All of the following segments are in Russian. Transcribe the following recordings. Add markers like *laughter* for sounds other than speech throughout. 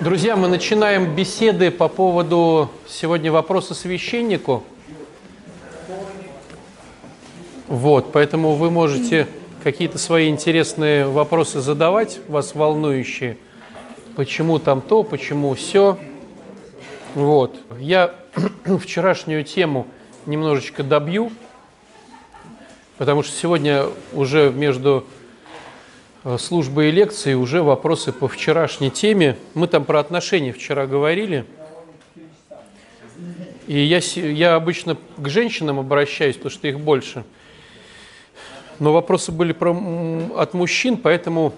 Друзья, мы начинаем беседы по поводу сегодня вопроса священнику. Вот, поэтому вы можете какие-то свои интересные вопросы задавать, вас волнующие. Почему там то, почему все. Вот. Я *clears throat* вчерашнюю тему немножечко добью, потому что сегодня уже между службы и лекции уже вопросы по вчерашней теме. Мы там про отношения вчера говорили. И я, я обычно к женщинам обращаюсь, потому что их больше. Но вопросы были про, от мужчин, поэтому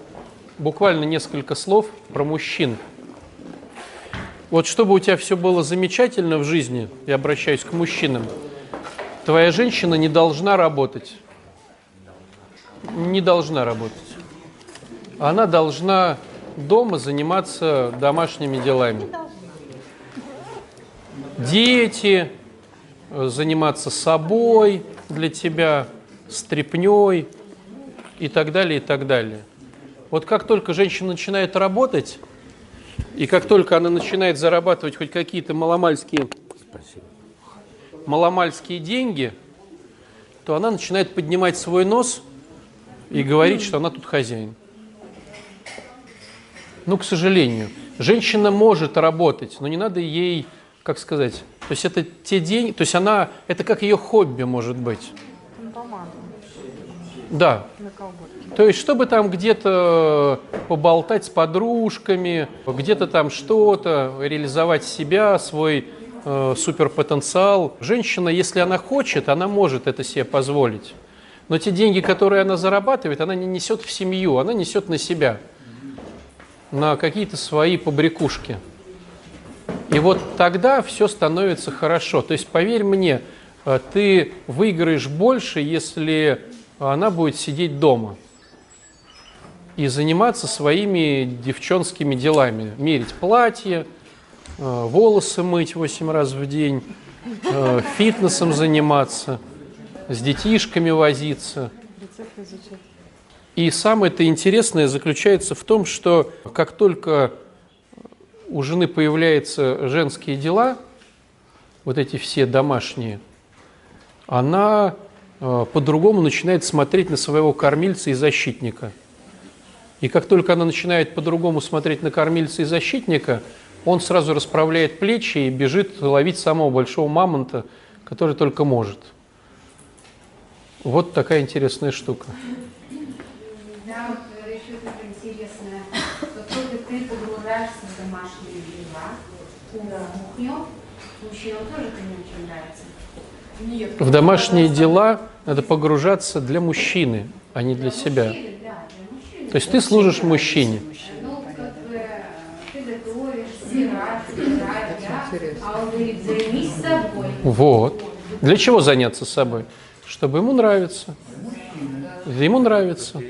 буквально несколько слов про мужчин. Вот чтобы у тебя все было замечательно в жизни, я обращаюсь к мужчинам, твоя женщина не должна работать. Не должна работать она должна дома заниматься домашними делами. Дети, э, заниматься собой для тебя, стрепней и так далее, и так далее. Вот как только женщина начинает работать, и как только она начинает зарабатывать хоть какие-то маломальские, маломальские деньги, то она начинает поднимать свой нос и говорить, что она тут хозяин. Ну, к сожалению. Женщина может работать, но не надо ей, как сказать, то есть это те деньги, то есть она, это как ее хобби может быть. Да. То есть, чтобы там где-то поболтать с подружками, где-то там что-то, реализовать себя, свой э, суперпотенциал. Женщина, если она хочет, она может это себе позволить. Но те деньги, которые она зарабатывает, она не несет в семью, она несет на себя на какие-то свои побрякушки. И вот тогда все становится хорошо. То есть, поверь мне, э, ты выиграешь больше, если она будет сидеть дома и заниматься своими девчонскими делами. Мерить платье, э, волосы мыть 8 раз в день, э, фитнесом заниматься, с детишками возиться. Рецепты изучать. И самое-то интересное заключается в том, что как только у жены появляются женские дела, вот эти все домашние, она э, по-другому начинает смотреть на своего кормильца и защитника. И как только она начинает по-другому смотреть на кормильца и защитника, он сразу расправляет плечи и бежит ловить самого большого мамонта, который только может. Вот такая интересная штука. Мужчинам тоже это не очень нравится? Нет. В домашние дела надо погружаться для мужчины, а не для себя. Мужчины, да, для мужчины. То есть ты служишь мужчине. Ну, как бы, ты готовишь, стирать, стирать, да? А он говорит, займись собой. Вот. Для чего заняться собой? Чтобы ему нравится. Ему нравится.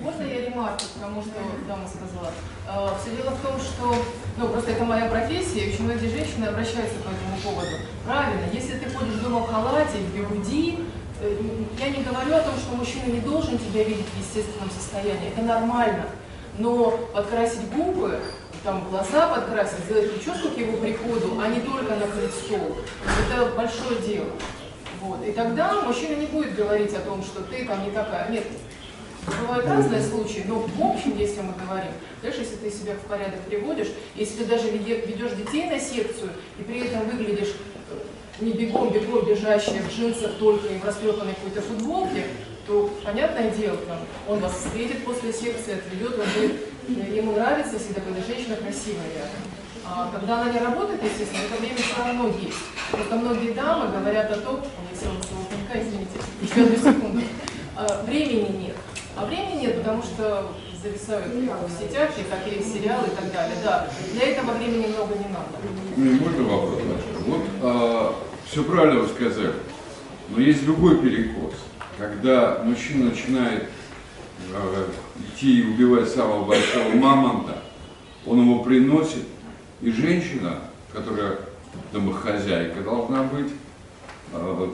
Можно я ремарку к тому, что дама сказала? А, Все дело в том, что ну, просто это моя профессия, и очень многие женщины обращаются по этому поводу. Правильно, если ты ходишь дома в халате, в бигуди, э, я не говорю о том, что мужчина не должен тебя видеть в естественном состоянии, это нормально. Но подкрасить губы, там глаза подкрасить, сделать прическу к его приходу, а не только накрыть стол, это большое дело. Вот. И тогда мужчина не будет говорить о том, что ты там не такая. Нет, Бывают разные случаи, но в общем, если мы говорим, знаешь, если ты себя в порядок приводишь, если ты даже ведешь детей на секцию, и при этом выглядишь э, не бегом-бегом бежащая в джинсах только и в расплепанной какой-то футболке, то, понятное дело, там, он вас встретит после секции, отведет, он будет, э, ему нравится, если такая женщина красивая рядом. А когда она не работает, естественно, это время все равно есть. Просто многие дамы говорят о том, я села на извините, еще одну секунду, а, времени нет. А времени нет, потому что зависают в сетях, и какие сериалы и так далее. Да, для этого времени много не надо. Ну, можно вопрос? Вот а, все правильно вы сказали, но есть другой перекос. Когда мужчина начинает а, идти и убивать самого большого мамонта, он его приносит, и женщина, которая домохозяйка должна быть, а,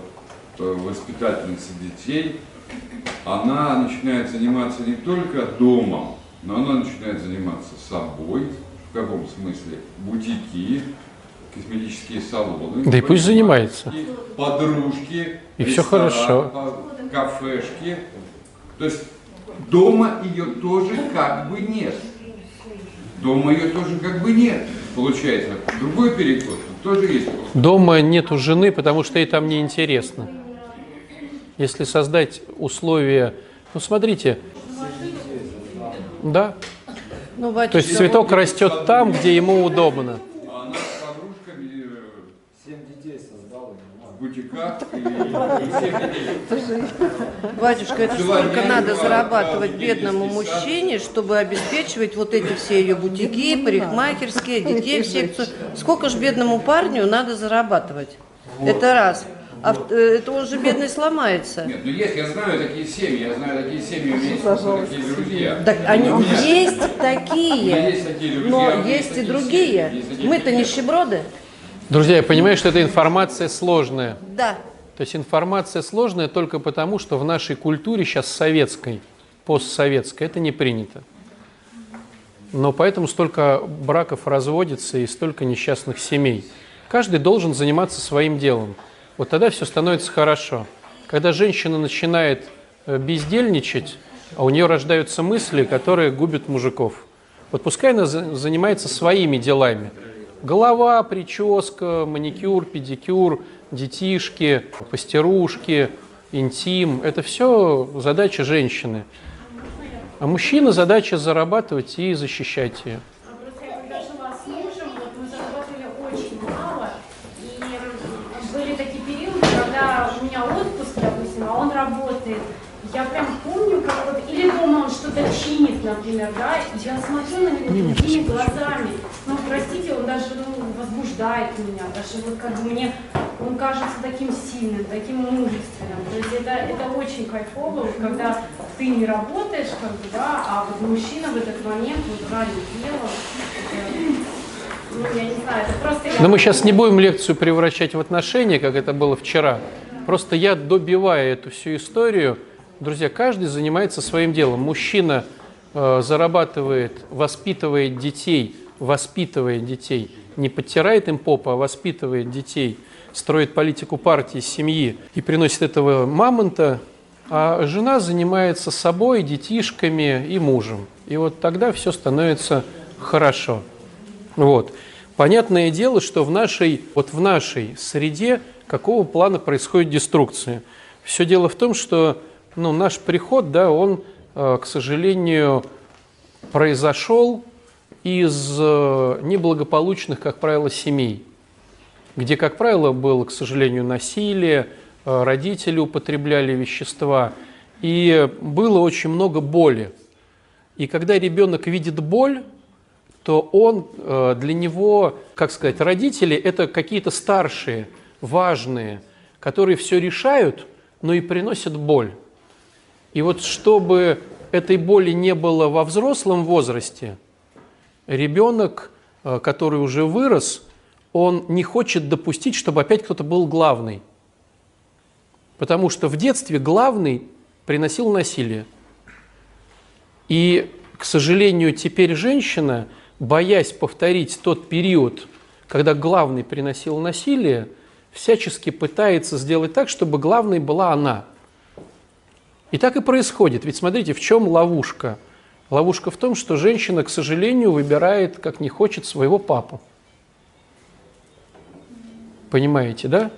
воспитательница детей, она начинает заниматься не только домом, но она начинает заниматься собой, в каком смысле? Бутики, косметические салоны. Да и пусть занимается. Подружки, И ресторан, хорошо. кафешки. То есть дома ее тоже как бы нет. Дома ее тоже как бы нет. Получается, другой перекос тоже есть. Дома нету жены, потому что ей там неинтересно. Если создать условия... Ну, смотрите. Да. Ну, То есть цветок растет там, где ему удобно. А она с подружками э, Семь детей создал. В бутиках и, *laughs* всех батюшка, это сколько надо зарабатывать бедному мужчине, чтобы обеспечивать вот эти все ее бутики, парикмахерские, детей в секцию. Сколько же бедному парню надо зарабатывать? Это раз. А в- э, это он же бедный сломается. Нет, ну есть, я знаю такие семьи, я знаю такие семьи, у меня есть такие друзья. Так они *laughs* У меня- есть такие, есть такие друзья, у но меня есть и другие. есть Мы-то нищеброды. Друзья, я понимаю, что эта информация сложная. Да. То есть информация сложная только потому, что в нашей культуре сейчас советской, постсоветской, это не принято. Но поэтому столько браков разводится и столько несчастных семей. Каждый должен заниматься своим делом. Вот тогда все становится хорошо. Когда женщина начинает э, бездельничать, а у нее рождаются мысли, которые губят мужиков. Вот пускай она за- занимается своими делами. Голова, прическа, маникюр, педикюр, детишки, пастерушки, интим – это все задача женщины. А мужчина задача зарабатывать и защищать ее. А Просто я когда жила с мужем, вот мы зарабатывали очень мало, и м, были такие периоды, когда у меня отпуск, допустим, а он работает. Я прям помню, как вот, или дома чинит, например, да, я смотрю на него другими глазами. Ну, простите, он даже ну, возбуждает меня, даже вот как бы мне, он кажется таким сильным, таким мужественным. То есть это, это очень кайфово, вот когда ты не работаешь, как бы, да, а вот мужчина в этот момент вот ради это, ну, я не знаю, это просто... я- Но мы сейчас не будем лекцию превращать в отношения, как это было вчера. Просто я добиваю эту всю историю. Друзья, каждый занимается своим делом. Мужчина э, зарабатывает, воспитывает детей, воспитывает детей, не подтирает им попу, а воспитывает детей, строит политику партии, семьи и приносит этого мамонта, а жена занимается собой, детишками и мужем. И вот тогда все становится хорошо. Вот. Понятное дело, что в нашей, вот в нашей среде какого плана происходит деструкция. Все дело в том, что ну, наш приход, да, он, э, к сожалению, произошел из э, неблагополучных, как правило, семей, где, как правило, было, к сожалению, насилие, э, родители употребляли вещества, и было очень много боли. И когда ребенок видит боль, то он для него, как сказать, родители это какие-то старшие, важные, которые все решают, но и приносят боль. И вот чтобы этой боли не было во взрослом возрасте, ребенок, э, который уже вырос, он не хочет допустить, чтобы опять кто-то был главный. Потому что в детстве главный приносил насилие. И, к сожалению, теперь женщина, боясь повторить тот период, когда главный приносил насилие, всячески пытается сделать так, чтобы главной была она. И так и происходит. Ведь смотрите, в чем ловушка? Ловушка в том, что женщина, к сожалению, выбирает, как не хочет, своего папу. Понимаете, да?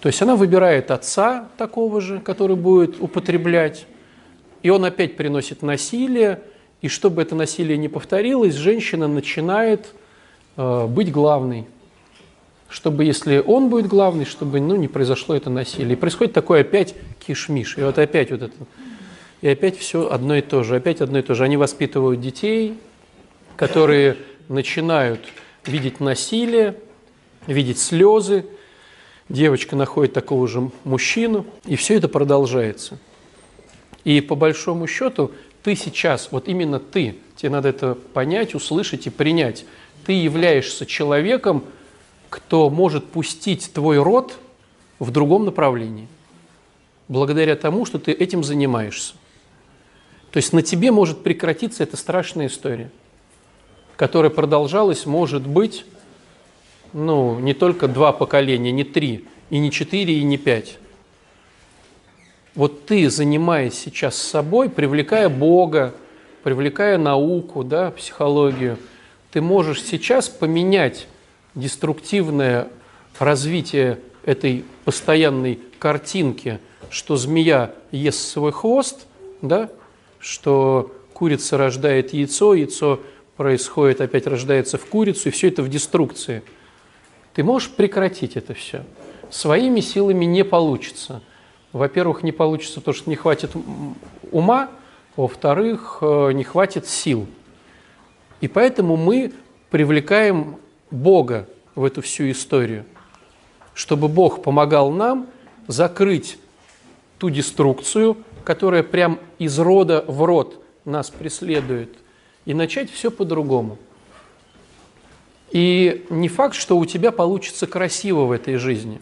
То есть она выбирает отца такого же, который будет употреблять, и он опять приносит насилие, и чтобы это насилие не повторилось, женщина начинает э, быть главной. Чтобы, если он будет главный, чтобы ну, не произошло это насилие. И происходит такой опять кишмиш. И вот опять вот это. И опять все одно и то же. Опять одно и то же. Они воспитывают детей, которые начинают видеть насилие, видеть слезы. Девочка находит такого же мужчину, и все это продолжается. И по большому счету ты сейчас, вот именно ты, тебе надо это понять, услышать и принять. Ты являешься человеком, кто может пустить твой род в другом направлении, благодаря тому, что ты этим занимаешься. То есть на тебе может прекратиться эта страшная история, которая продолжалась, может быть, ну, не только два поколения, не три, и не четыре, и не пять. Вот ты, занимаясь сейчас собой, привлекая Бога, привлекая науку, да, психологию, ты можешь сейчас поменять деструктивное развитие этой постоянной картинки, что змея ест свой хвост, да, что курица рождает яйцо, яйцо происходит, опять рождается в курицу, и все это в деструкции. Ты можешь прекратить это все. Своими силами не получится. Во-первых, не получится то, что не хватит ума, во-вторых, э, не хватит сил. И поэтому мы привлекаем Бога в эту всю историю, чтобы Бог помогал нам закрыть ту деструкцию, которая прям из рода в род нас преследует, и начать все по-другому. И не факт, что у тебя получится красиво в этой жизни.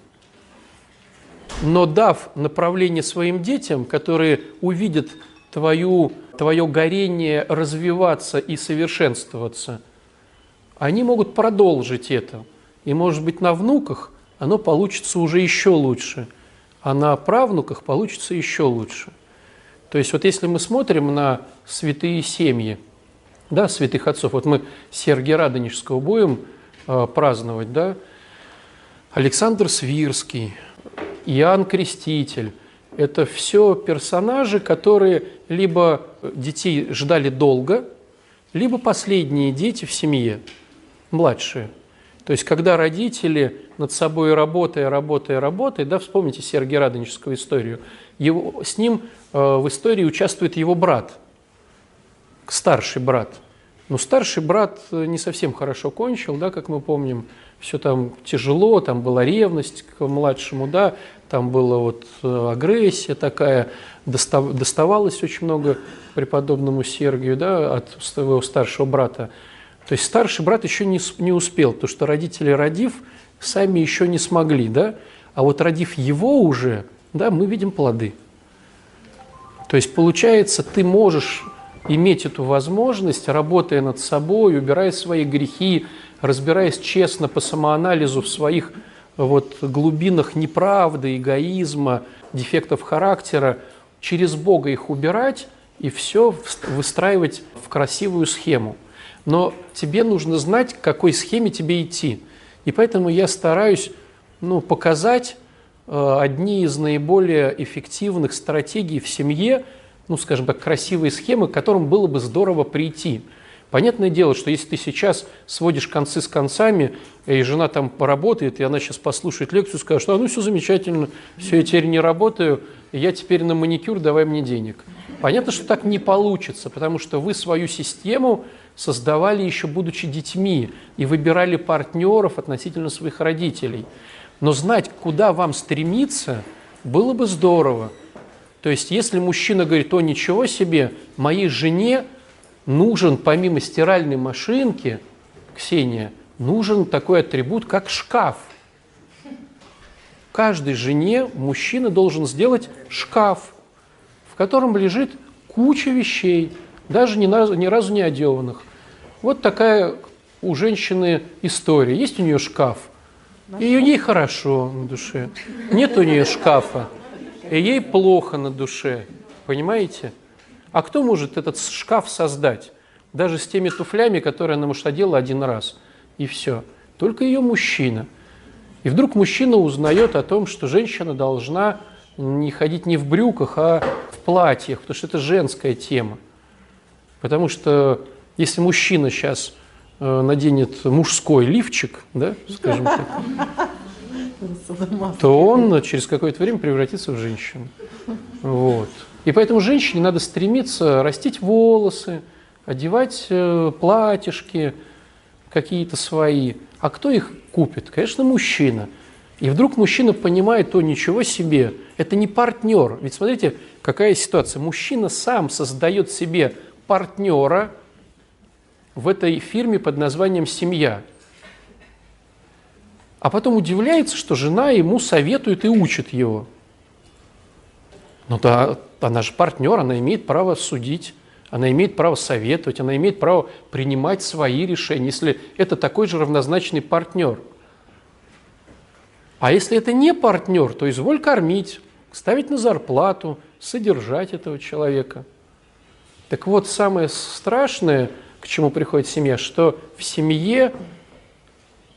Но дав направление своим детям, которые увидят твою, твое горение развиваться и совершенствоваться, они могут продолжить это. И, может быть, на внуках оно получится уже еще лучше, а на правнуках получится еще лучше. То есть вот если мы смотрим на святые семьи, да, святых отцов, вот мы Сергия Радонежского будем э, праздновать, да, Александр Свирский, Иоанн Креститель – это все персонажи, которые либо детей ждали долго, либо последние дети в семье, младшие. То есть, когда родители над собой работая, работая, работая, да, вспомните Сергия Радонежскую историю, его, с ним э, в истории участвует его брат, старший брат. Но старший брат не совсем хорошо кончил, да, как мы помним, все там тяжело, там была ревность к младшему, да, там была вот э, агрессия такая, достав, доставалось очень много преподобному Сергию, да, от своего старшего брата. То есть старший брат еще не, не успел, потому что родители, родив, сами еще не смогли, да, а вот родив его уже, да, мы видим плоды. То есть получается, ты можешь иметь эту возможность, работая над собой, убирая свои грехи, разбираясь честно по самоанализу в своих вот, глубинах неправды, эгоизма, дефектов характера, через Бога их убирать и все выстраивать в красивую схему. Но тебе нужно знать, к какой схеме тебе идти. И поэтому я стараюсь ну, показать э, одни из наиболее эффективных стратегий в семье, ну, скажем так, красивые схемы, к которым было бы здорово прийти – Понятное дело, что если ты сейчас сводишь концы с концами, и жена там поработает, и она сейчас послушает лекцию, скажет, что а, ну все замечательно, все, я теперь не работаю, я теперь на маникюр, давай мне денег. Понятно, что так не получится, потому что вы свою систему создавали еще будучи детьми и выбирали партнеров относительно своих родителей. Но знать, куда вам стремиться, было бы здорово. То есть, если мужчина говорит, о, ничего себе, моей жене нужен помимо стиральной машинки, Ксения, нужен такой атрибут, как шкаф. Каждой жене мужчина должен сделать шкаф, в котором лежит куча вещей, даже ни разу, ни разу не одеванных. Вот такая у женщины история. Есть у нее шкаф, и ей хорошо на душе. Нет у нее шкафа, и ей плохо на душе. Понимаете? А кто может этот шкаф создать? Даже с теми туфлями, которые она, может, одела один раз. И все. Только ее мужчина. И вдруг мужчина узнает о том, что женщина должна не ходить не в брюках, а в платьях, потому что это женская тема. Потому что если мужчина сейчас э, наденет мужской лифчик, да, скажем так, то он через какое-то время превратится в женщину. Вот. И поэтому женщине надо стремиться растить волосы, одевать э, платьишки какие-то свои. А кто их купит? Конечно, мужчина. И вдруг мужчина понимает, то ничего себе, это не партнер. Ведь смотрите, какая ситуация. Мужчина сам создает себе партнера в этой фирме под названием «семья». А потом удивляется, что жена ему советует и учит его. Ну да, она же партнер, она имеет право судить, она имеет право советовать, она имеет право принимать свои решения, если это такой же равнозначный партнер. А если это не партнер, то изволь кормить, ставить на зарплату, содержать этого человека. Так вот, самое страшное, к чему приходит семья, что в семье,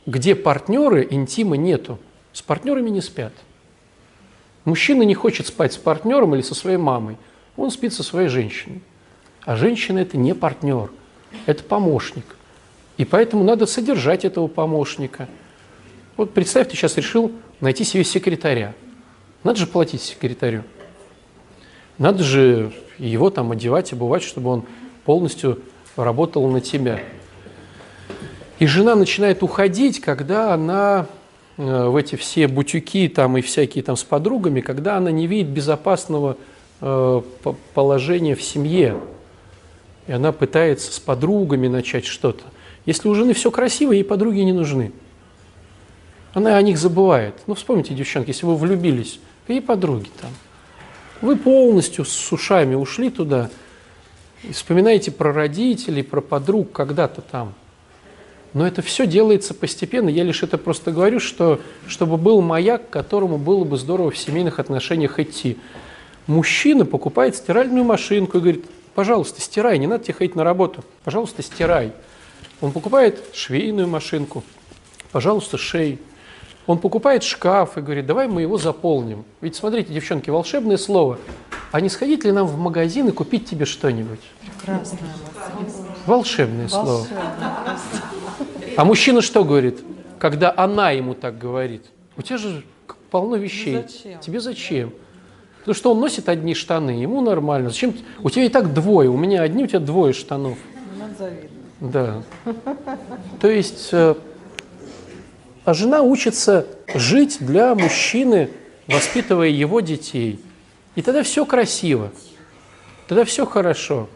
где партнеры, интима нету. С партнерами не спят. Мужчина не хочет спать с партнером или со своей мамой. Он спит со своей женщиной. А женщина – это не партнер, это помощник. И поэтому надо содержать этого помощника. Вот представь, ты сейчас решил найти себе секретаря. Надо же платить секретарю. Надо же его там одевать, обувать, чтобы он полностью работал на тебя. И жена начинает уходить, когда она э, в эти все бутюки там и всякие там с подругами, когда она не видит безопасного э, положения в семье. И она пытается с подругами начать что-то. Если у жены все красиво, ей подруги не нужны. Она о них забывает. Ну, вспомните, девчонки, если вы влюбились, и подруги там. Вы полностью с ушами ушли туда и вспоминаете про родителей, про подруг когда-то там. Но это все делается постепенно. Я лишь это просто говорю, что, чтобы был маяк, к которому было бы здорово в семейных отношениях идти. Мужчина покупает стиральную машинку и говорит, пожалуйста, стирай, не надо тебе ходить на работу, пожалуйста, стирай. Он покупает швейную машинку, пожалуйста, шей. Он покупает шкаф и говорит, давай мы его заполним. Ведь смотрите, девчонки, волшебное слово. А не сходить ли нам в магазин и купить тебе что-нибудь? Прекрасное. Волшебное слово. А мужчина что говорит, когда она ему так говорит? У тебя же полно вещей. Зачем? Тебе зачем? Потому что он носит одни штаны, ему нормально. Зачем? У тебя и так двое, у меня одни, у тебя двое штанов. Надо завидовать. Да. То есть, э, а жена учится жить для мужчины, воспитывая его детей. И тогда все красиво, тогда все хорошо.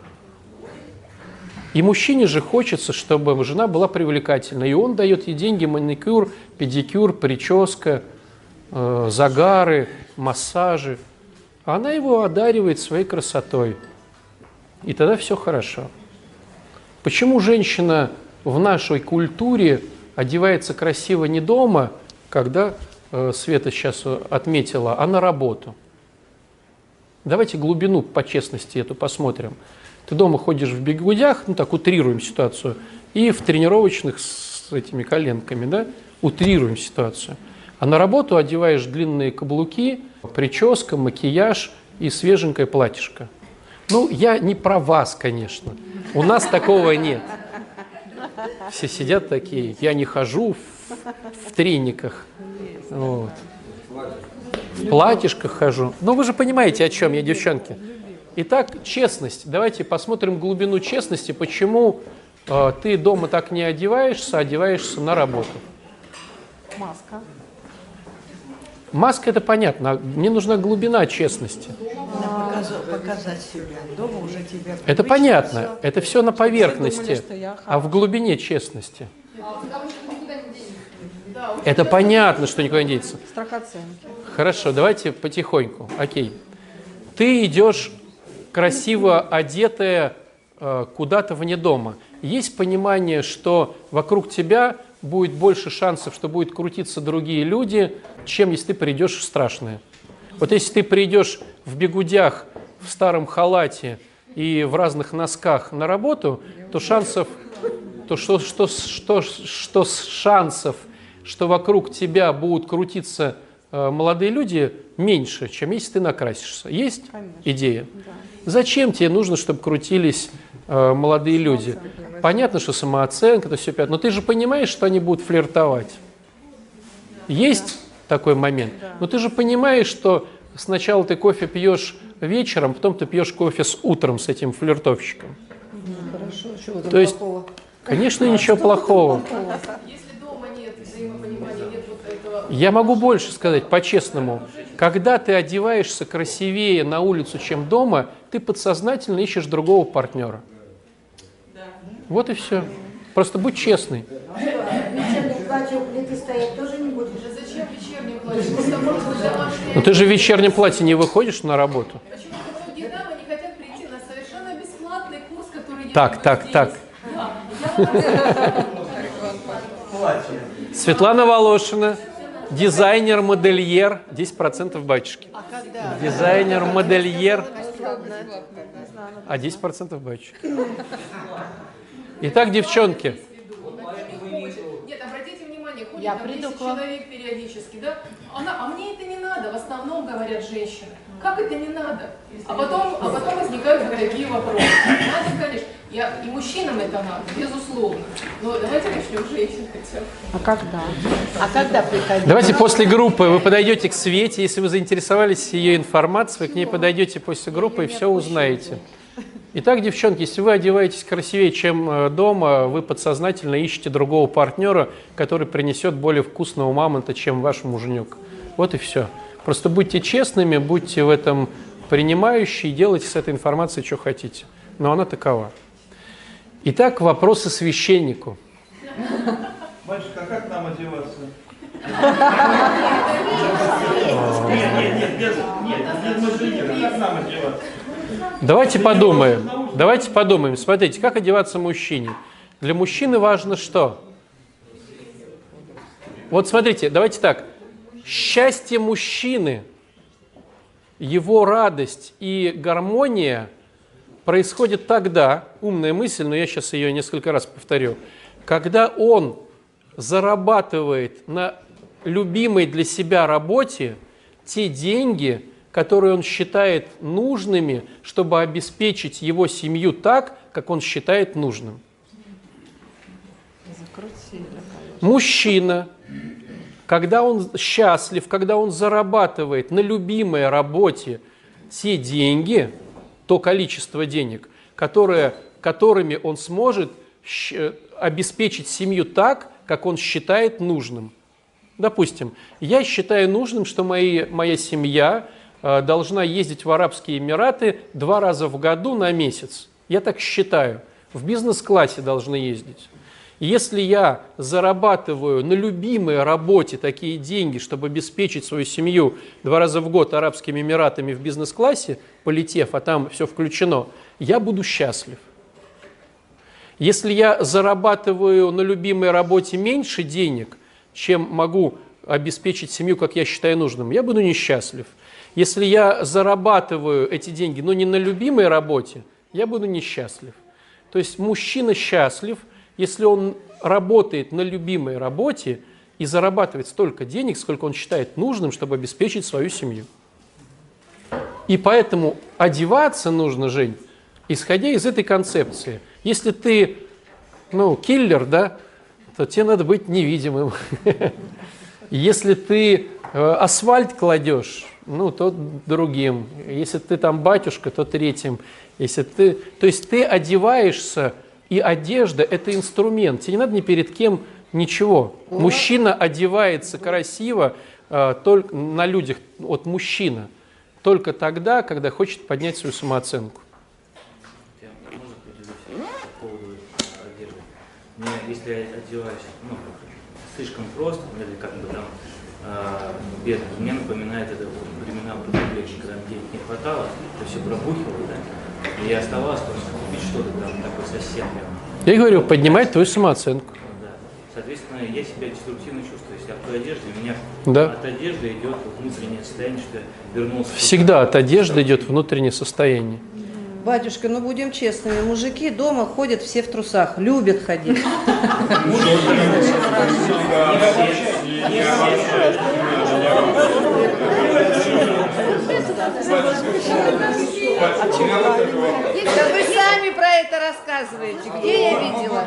И мужчине же хочется, чтобы жена была привлекательна. И он дает ей деньги, маникюр, педикюр, прическа, э, загары, массажи. А она его одаривает своей красотой. И тогда все хорошо. Почему женщина в нашей культуре одевается красиво не дома, когда э, Света сейчас отметила, а на работу? Давайте глубину по честности эту посмотрим. Ты дома ходишь в бегудях, ну так утрируем ситуацию, и в тренировочных с этими коленками, да, утрируем ситуацию. А на работу одеваешь длинные каблуки, прическа, макияж и свеженькое платьишко. Ну, я не про вас, конечно. У нас такого нет. Все сидят такие, я не хожу в, в трениках. Вот. В платьишках хожу. Но вы же понимаете, о чем я, девчонки. Итак, честность. Давайте посмотрим глубину честности, почему э, ты дома так не одеваешься, а одеваешься на работу. Маска. Маска это понятно, мне нужна глубина честности. Показать, себя. Дома уже тебя Это понятно, всё. это все на поверхности, думали, а в глубине честности. Потому что никуда не Это понятно, что никуда не денется. Страх оценки. Хорошо, давайте потихоньку. Окей. Ты идешь красиво одетая э, куда-то вне дома. Есть понимание, что вокруг тебя будет больше шансов, что будут крутиться другие люди, чем если ты придешь в страшное. Вот если ты придешь в бегудях, в старом халате и в разных носках на работу, то шансов, то что, что, что, что шансов, что вокруг тебя будут крутиться молодые люди, меньше, чем если ты накрасишься. Есть Конечно. идея? Зачем тебе нужно, чтобы крутились э, молодые люди? Понятно, что самооценка, это все пятое, но ты же понимаешь, что они будут флиртовать. Есть такой момент. Но ты же понимаешь, что сначала ты кофе пьешь вечером, потом ты пьешь кофе с утром с этим флиртовщиком. Хорошо, чего там То есть, плохого? конечно, ничего плохого. Если я могу больше сказать, по-честному. Когда ты одеваешься красивее на улицу, чем дома, ты подсознательно ищешь другого партнера. Вот и все. Просто будь честный. А что. Но ты же в вечернем платье не выходишь на работу. Так, так, так. Светлана Волошина дизайнер, модельер, 10% батюшки. Дизайнер, модельер, а 10% батюшки. Итак, девчонки, Нет, обратите внимание, ходит Я там приду 10 к вам. человек периодически, да? Она, а мне это не надо, в основном говорят женщины. Как это не надо? А потом, а потом возникают такие вопросы. Надо, конечно. Я, и мужчинам это надо, безусловно. Но давайте начнем женщин хотя бы. А когда? А когда приходить? давайте после группы вы подойдете к Свете, если вы заинтересовались ее информацией, вы к ней подойдете после группы и все узнаете. Итак, девчонки, если вы одеваетесь красивее, чем э, дома, вы подсознательно ищете другого партнера, который принесет более вкусного мамонта, чем ваш муженек. Вот и все. Просто будьте честными, будьте в этом принимающие, делайте с этой информацией, что хотите. Но она такова. Итак, вопросы священнику. Батюшка, а как нам одеваться? Нет, нет, нет, без, нет, без мужики, как нам одеваться? Давайте подумаем. Давайте подумаем. Смотрите, как одеваться мужчине. Для мужчины важно что? Вот смотрите, давайте так. Счастье мужчины, его радость и гармония происходит тогда, умная мысль, но я сейчас ее несколько раз повторю, когда он зарабатывает на любимой для себя работе те деньги, которые он считает нужными, чтобы обеспечить его семью так, как он считает нужным. Мужчина, когда он счастлив, когда он зарабатывает на любимой работе те деньги, то количество денег, которое, которыми он сможет щ- обеспечить семью так, как он считает нужным. Допустим, я считаю нужным, что мои, моя семья э, должна ездить в Арабские Эмираты два раза в году на месяц. Я так считаю. В бизнес-классе должны ездить. Если я зарабатываю на любимой работе такие деньги, чтобы обеспечить свою семью два раза в год Арабскими Эмиратами в бизнес-классе, полетев, а там все включено, я буду счастлив. Если я зарабатываю на любимой работе меньше денег, чем могу обеспечить семью, как я считаю нужным, я буду несчастлив. Если я зарабатываю эти деньги, но не на любимой работе, я буду несчастлив. То есть мужчина счастлив, если он работает на любимой работе и зарабатывает столько денег, сколько он считает нужным, чтобы обеспечить свою семью. И поэтому одеваться нужно, Жень, исходя из этой концепции. Если ты, ну, киллер, да, то тебе надо быть невидимым. *laughs* Если ты э, асфальт кладешь, ну, то другим. Если ты там батюшка, то третьим. Если ты, то есть ты одеваешься, и одежда – это инструмент. Тебе не надо ни перед кем ничего. Мужчина одевается красиво э, только на людях, вот мужчина, только тогда, когда хочет поднять свою самооценку. Я, можно поделюсь по поводу одежды? Мне, если я одеваюсь ну, слишком просто, или как бы там э, бедно, мне напоминает это вот времена употребления, когда денег не хватало, то все пробухивало, да, и я оставалось просто купить что-то там такое совсем Я говорю, поднимать твою самооценку. да. Соответственно, я себя деструктивно чувствую, если я в той одежде, у меня Да. от одежды идет внутреннее состояние, что я вернулся. Всегда от одежды идет внутреннее состояние. Батюшка, ну будем честными, мужики дома ходят все в трусах, любят ходить. Да вы сами про это рассказываете. Где я видела?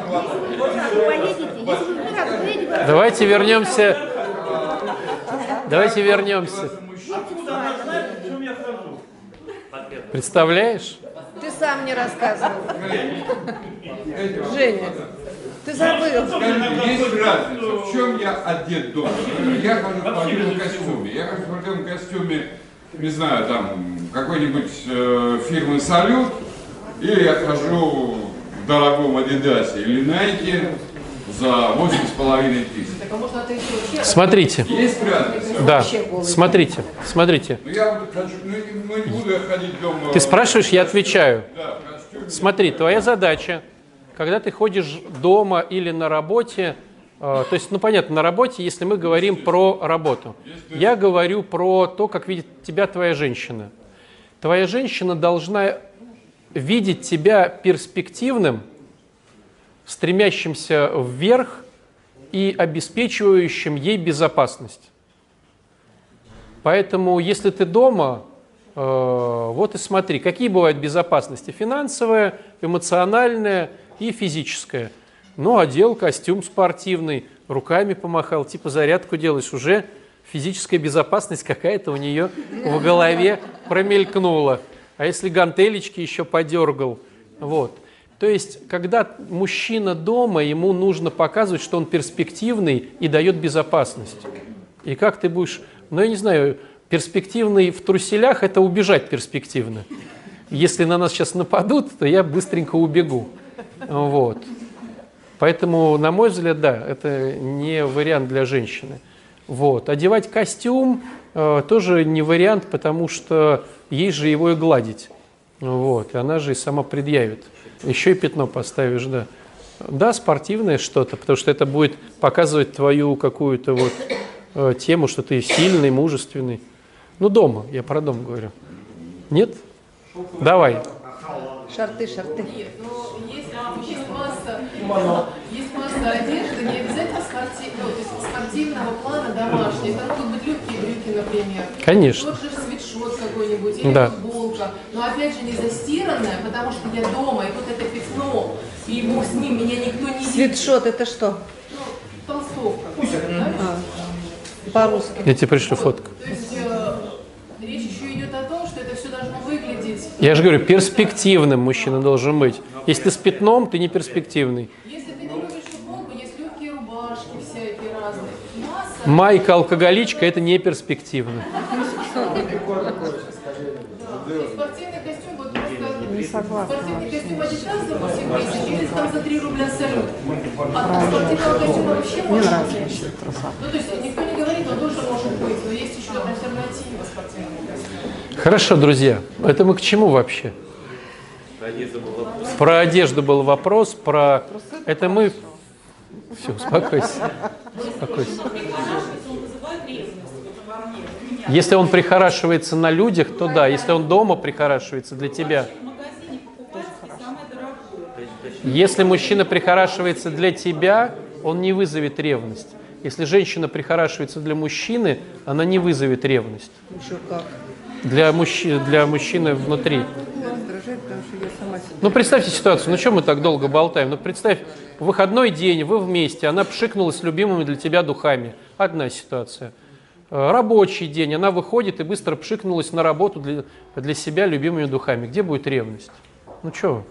Давайте вернемся. Давайте вернемся. Чем я хожу? Представляешь? Ты сам не рассказывал. Женя, ты забыл. Скажите, есть разница, в чем я одет дома? Я хожу в спортивном костюме. Я хожу в спортивном костюме, не знаю, там, какой-нибудь э, фирмы «Салют», или я хожу в дорогом «Адидасе» или «Найке» за восемь с половиной тысяч. Так а? Смотрите. Есть разница? Да. Смотрите. Смотрите. Ну, я хочу, ну, не- ну, не буду я ходить дома... Ты спрашиваешь, я отвечаю. Да, Смотри, твоя задача, когда ты ходишь дома или на работе, то есть, ну понятно, на работе, если мы говорим про работу. Я говорю про то, как видит тебя твоя женщина. Твоя женщина должна видеть тебя перспективным, стремящимся вверх и обеспечивающим ей безопасность. Поэтому, если ты дома, э, вот и смотри, какие бывают безопасности. Финансовая, эмоциональная и физическая. Ну, одел костюм спортивный, руками помахал, типа зарядку делаешь, уже физическая безопасность какая-то у нее в голове промелькнула. А если гантелечки еще подергал, вот. То есть, когда мужчина дома, ему нужно показывать, что он перспективный и дает безопасность. И как ты будешь, ну я не знаю, перспективный в труселях – это убежать перспективно. Если на нас сейчас нападут, то я быстренько убегу. Вот. Поэтому, на мой взгляд, да, это не вариант для женщины. Вот. Одевать костюм э, тоже не вариант, потому что ей же его и гладить. Вот. И она же и сама предъявит. Еще и пятно поставишь, да. Да, спортивное что-то, потому что это будет показывать твою какую-то вот э, тему, что ты сильный, мужественный. Ну, дома, я про дом говорю. Нет? Давай. Шарты, шарты. Нет, но есть, есть масса, есть масса одежды, не обязательно спорти- ну, то есть спортивного плана домашней. Это могут быть легкие брюки, например. Конечно. Вот же свитшот какой-нибудь или Да. футболка. Но опять же не застиранная, потому что я дома, и вот это пятно, и бог с ним, меня никто не видит. Свитшот это что? Ну, толстовка. А, по-русски. Я тебе пришлю фотку. То есть э, речь еще идет о том, что это все должно выглядеть. Я же говорю, перспективным мужчина должен быть. Если ты с пятном, ты не перспективный. Если ты не любишь футболку, есть легкие рубашки всякие разные. Масса. Майка алкоголичка – это не перспективно. Спортивный костюм, вот просто Не согласна. спортивный костюм Адидас за 8 тысяч или там за 3 рубля салют. А спортивного костюма вообще Мне может нравится быть. носить труса. Ну, то есть никто не говорит, он тоже может быть, но есть еще альтернатива спортивному костюму. Хорошо, друзья. Это мы к чему вообще? Про одежду был вопрос. Про. Это мы... Все, успокойся. Успокойся. Если он прихорашивается на людях, то да. Если он дома прихорашивается для тебя. Если мужчина прихорашивается для тебя, он не вызовет ревность. Если женщина прихорашивается для мужчины, она не вызовет ревность. Для, мужчи, для мужчины внутри. Ну, представьте ситуацию, ну, что мы так долго болтаем? Ну, представь, выходной день, вы вместе, она пшикнула с любимыми для тебя духами. Одна ситуация. Э, Рабочий день, она выходит и быстро пшикнулась на работу для, для себя любимыми духами. Где будет ревность? Ну, что?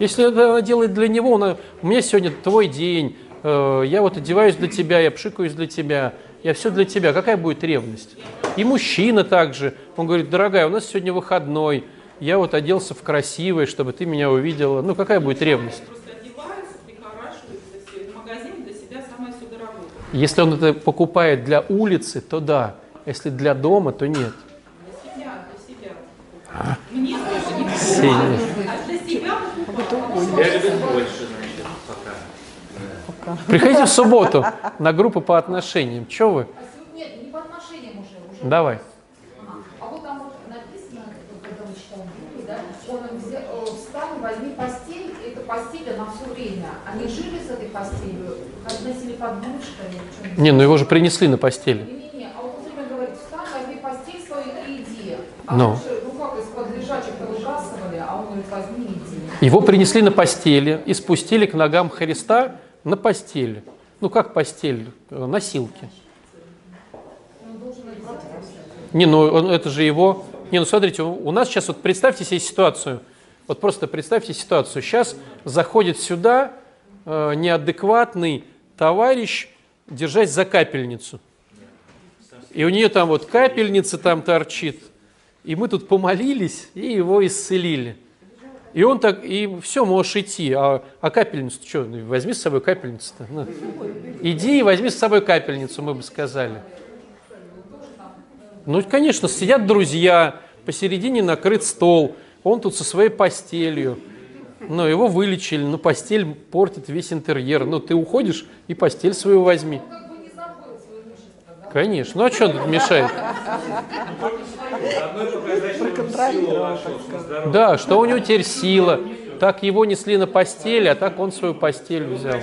Если это она делает для него, она, у меня сегодня твой день, э, я вот одеваюсь для тебя, я пшикаюсь для тебя, я все для тебя. Какая будет ревность? И мужчина также, он говорит, дорогая, у нас сегодня выходной, я вот оделся в красивое, чтобы ты меня увидела. Ну, какая будет ревность? Если он это покупает для улицы, то да. Если для дома, то нет. Для себя, для себя. Мне тоже не. А для себя больше, значит, пока. Приходите в субботу на группу по отношениям. Че вы? Нет, не по отношениям уже. уже. Давай. А вот там вот написано, когда мы читаем книги, да, он взя- э, встань, возьми постель, и эта постель на все время. Они жили с этой постелью, как носили подмышками. Не, ну его же принесли на постели. Не-не-не, а вот он все время говорит, встань, возьми постель свою и иди. А Ну. же, ну как, из-под лежачих выбрасывали, а он говорит, возьми и иди. Его принесли на постели и спустили к ногам Христа на постели. Ну как постель? Носилки. Не, ну это же его... Не, ну смотрите, у нас сейчас, вот представьте себе ситуацию. Вот просто представьте ситуацию. Сейчас заходит сюда э, неадекватный товарищ, держась за капельницу. И у нее там вот капельница там торчит. И мы тут помолились и его исцелили. И он так, и все, можешь идти. А, а капельницу, что, возьми с собой капельницу-то. на. Иди и возьми с собой капельницу, мы бы сказали. Ну, конечно, сидят друзья, посередине накрыт стол, он тут со своей постелью. Ну, его вылечили, ну, постель портит весь интерьер. Ну, ты уходишь и постель свою возьми. Конечно. Ну, а что тут мешает? Да, что у него теперь сила. Так его несли на постели, а так он свою постель взял.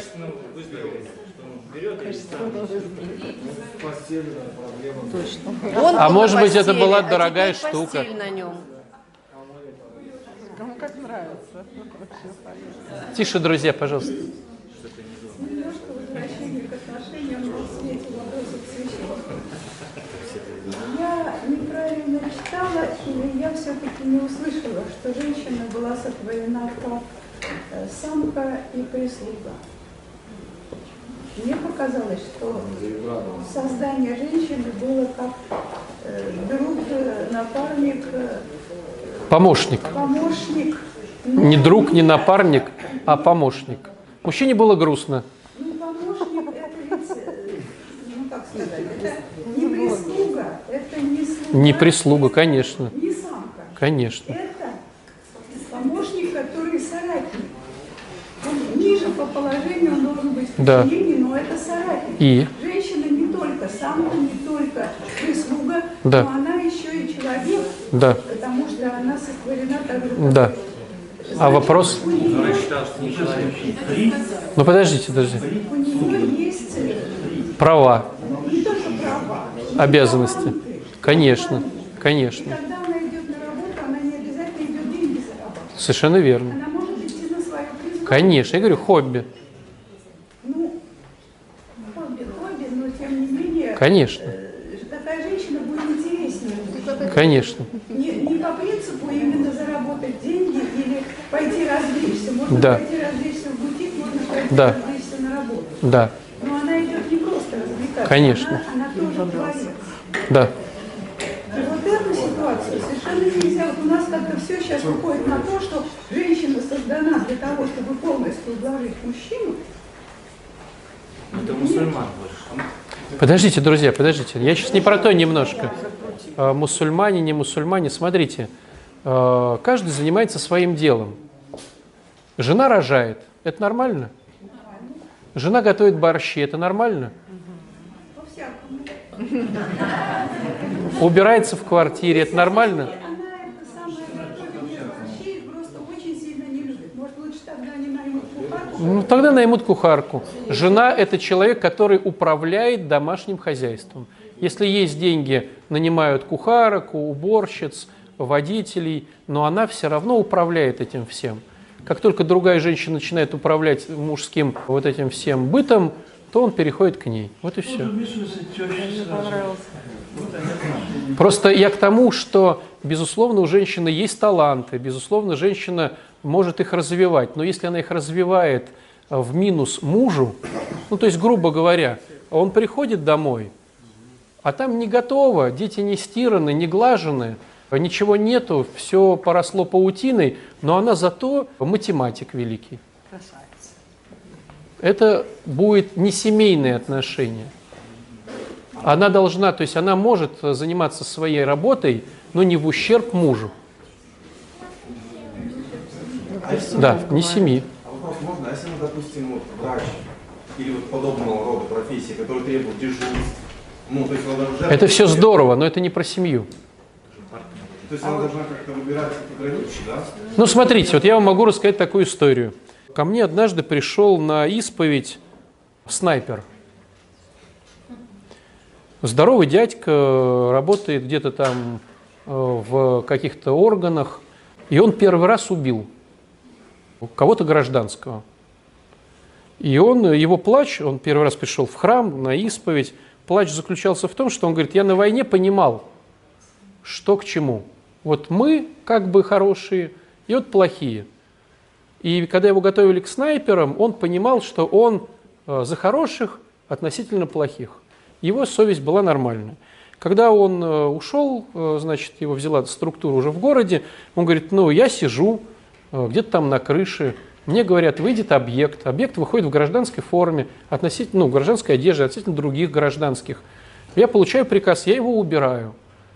Выздоровеет, что он Точно. А может быть, это была а дорогая теперь штука. на нем. Кому как нравится. Тише, друзья, пожалуйста. Я неправильно читала, или я все-таки не услышала, что женщина была сотворена как э, самка и прислуга. Мне показалось, что создание женщины было как э, друг, э, напарник, э, Помощник. помощник. Не друг, не напарник, а помощник. Мужчине было грустно. Ну, помощник, это ведь, ну, как сказать, это не прислуга, это не слуга. Не прислуга, конечно. Не самка. Конечно. Это помощник, который соратник. Он ниже по положению он должен быть в Да. подчинении, но это соратник. И? Женщина не только самка, не только прислуга, Да. но она еще и человек, Да. потому что она сотворена так же, как Да. А вопрос? Ну подождите, подождите. у нее есть э, Права, не только права, обязанности. Конечно, И конечно. когда она идет на работу, она не обязательно идет деньги зарабатывать. Совершенно верно. Она может идти на свое призвание. Конечно. Я говорю, хобби. Ну, хобби, хобби, но тем не менее, Конечно. э, такая женщина будет интереснее. Конечно. Не, не по принципу именно заработать деньги или пойти развлечься. Можно Да. пойти развлечься в бутик, можно пойти Да. развлечься на работу. Да. Но она идет не просто развлекаться. Конечно. Она, она тоже творец. Да. И вот эту ситуацию совершенно нельзя. Вот у нас как-то все сейчас уходит на то, что женщина создана для того, чтобы полностью ублажить мужчину. Это мусульман. Подождите, друзья, подождите. Я сейчас не про то немножко. А, Мусульмане, не мусульмане. Смотрите, а, каждый занимается своим делом. Жена рожает. Это нормально? Жена готовит борщи. Это нормально? Убирается в квартире. Это нормально? Она это самое готовит борщей, просто очень сильно не любит. Может, лучше тогда не наймут кухарку? Ну, тогда наймут кухарку. Жена – это человек, который управляет домашним хозяйством. Если есть деньги, нанимают кухарок, уборщиц, водителей, но она все равно управляет этим всем. Как только другая женщина начинает управлять мужским вот этим всем бытом, то он переходит к ней. Вот и все. Просто я к тому, что, безусловно, у женщины есть таланты, безусловно, женщина может их развивать, но если она их развивает э, в минус мужу, ну, то есть, грубо говоря, он приходит домой, а там не готово, дети не стираны, не глажены, ничего нету, все поросло паутиной, но она зато математик великий. Это будет не семейные отношения. Она должна, то есть она может заниматься своей работой, но не в ущерб мужу. Да, не семьи. А вопрос можно, а если, ну, допустим, вот врач или вот подобного рода профессии, которые требуют дежурств, ну, то есть она должна... Это все здорово, но это не про семью. То есть она должна как-то выбирать эти границы, да? Ну, смотрите, вот я вам могу рассказать такую историю. Ко мне однажды пришел на исповедь снайпер. Здоровый дядька, работает где-то там э, в каких-то органах, и он первый раз убил кого-то гражданского. И он, его плач, он первый раз пришел в храм на исповедь, плач заключался в том, что он говорит, я на войне понимал, что к чему. Вот мы как бы хорошие, и вот плохие. И когда его готовили к снайперам, он понимал, что он э, за хороших относительно плохих. Его совесть была нормальная. Когда он э, ушел, э, значит, его взяла структура уже в городе, он говорит, ну, я сижу где-то там на крыше, мне говорят, выйдет объект. Объект выходит в гражданской форме, относительно, ну, гражданской одежды, относительно других гражданских. Я получаю приказ, я его убираю.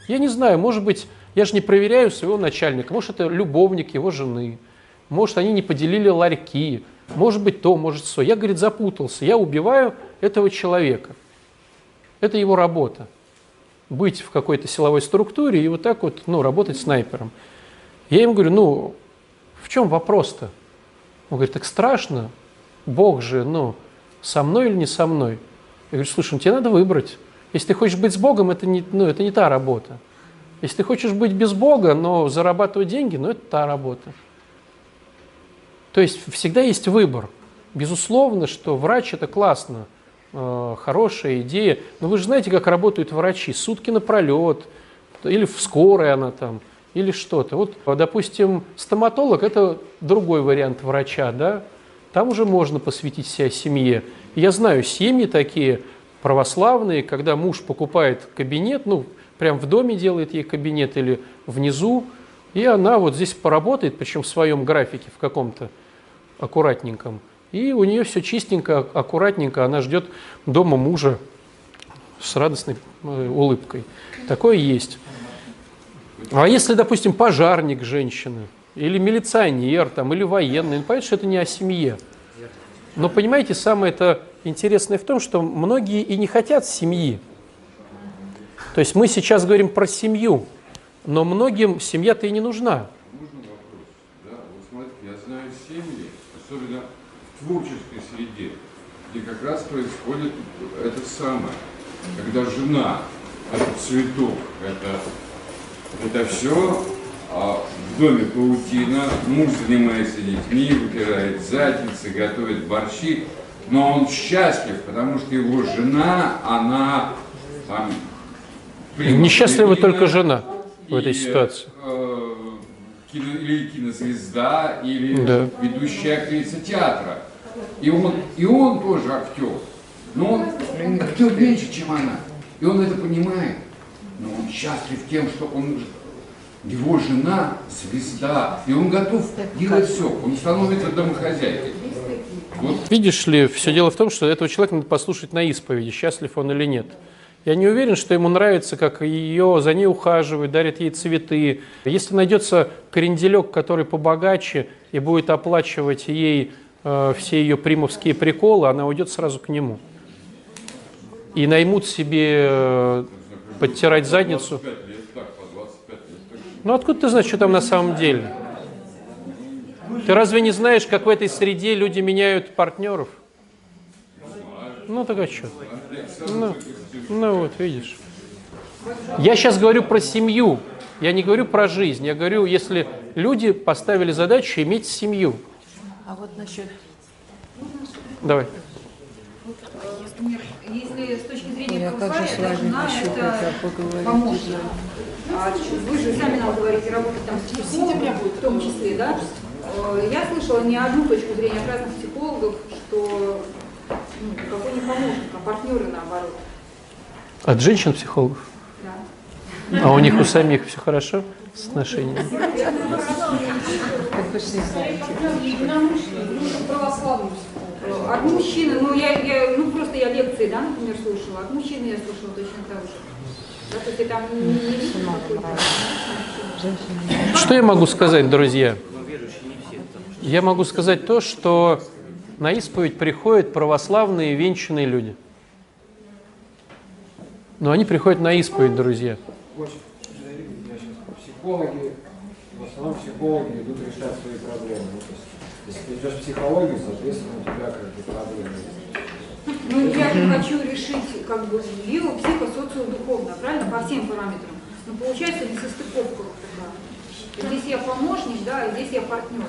Я не знаю, может быть, я же не проверяю своего начальника, может, это любовник его жены, может, они не поделили ларьки, может быть то, может все. Я, говорит, запутался. Я убиваю этого человека. Это его работа. Быть в какой-то силовой структуре и вот так вот, ну, работать снайпером. Я им говорю, ну, в чем вопрос-то? Он говорит, так страшно, Бог же, ну, со мной или не со мной? Я говорю, слушай, ну, тебе надо выбрать. Если ты хочешь быть с Богом, это не, ну, это не та работа. Если ты хочешь быть без Бога, но зарабатывать деньги, ну, это та работа. То есть всегда есть выбор. Безусловно, что врач – это классно, э, хорошая идея. Но вы же знаете, как работают врачи. Сутки напролет, или в скорой она там, или что-то. Вот, допустим, стоматолог – это другой вариант врача, да? Там уже можно посвятить себя семье. Я знаю семьи такие православные, когда муж покупает кабинет, ну, прям в доме делает ей кабинет или внизу, и она вот здесь поработает, причем в своем графике, в каком-то аккуратненьком. И у нее все чистенько, аккуратненько, она ждет дома мужа с радостной э, улыбкой. Такое есть. А если, допустим, пожарник женщины, или милиционер, там, или военный, ну, понятно, что это не о семье. Но понимаете, самое это интересное в том, что многие и не хотят семьи. То есть мы сейчас говорим про семью, но многим семья-то и не нужна. Можно вопрос? Да, вот смотрите, я знаю семьи, особенно в творческой среде, где как раз происходит это самое, когда жена, это цветок, это, это все, а в доме паутина, муж занимается детьми, выпирает задницы, готовит борщи, но он счастлив, потому что его жена, она там, Несчастлива только жена в этой и, ситуации. Э, кино, или кинозвезда, или Да. ведущая актриса театра. И он, и он тоже актер. Но он актер меньше, чем она. И он это понимает. Но он счастлив тем, что он его жена звезда, и он готов делать все. Он становится домохозяйкой. Вот Видишь ли, все дело в том, что этого человека надо послушать на исповеди, счастлив он или нет. Я не уверен, что ему нравится, как ее за ней ухаживают, дарят ей цветы. Если найдется кренделек, который побогаче и будет оплачивать ей э, все ее примовские приколы, она уйдет сразу к нему. И наймут себе э, подтирать задницу. 25 лет, так, по 25 лет. так что- Ну откуда ты знаешь, что там на самом деле? Ты разве не знаешь, как в этой среде люди меняют партнеров? Ну так а что? Ну, ну вот, видишь. Я сейчас говорю про семью. Я не говорю про жизнь. Я говорю, если люди поставили задачу иметь семью. А вот насчет Давай. Если с точки зрения Ой, а как же Кавказа, с вами жена еще это помощник. А вы же сами нам говорите, работать там с психологом, в том числе, да? Я слышала не одну точку зрения от разных психологов, что ну, никакой не помощник, а партнеры наоборот. От женщин-психологов? Да. А у них у самих все хорошо с отношениями? Православную психологию. От мужчины, ну я, я, ну просто я лекции, да, например, слушала, от мужчины я слушала точно так же. Да, то есть там не, не. Что я могу сказать, друзья? Я могу сказать то, что на исповедь приходят православные венчанные люди. Но они приходят на исповедь, друзья. Психологи, в основном психологи идут решать свои проблемы. То есть, если ты идешь в психологию, соответственно, у тебя какие-то проблемы есть. Ну, я же хочу решить, как бы, био, психо, социо-духовно, правильно, по всем параметрам. Но получается несостыковка вот такая. Здесь я помощник, да, а здесь я партнер.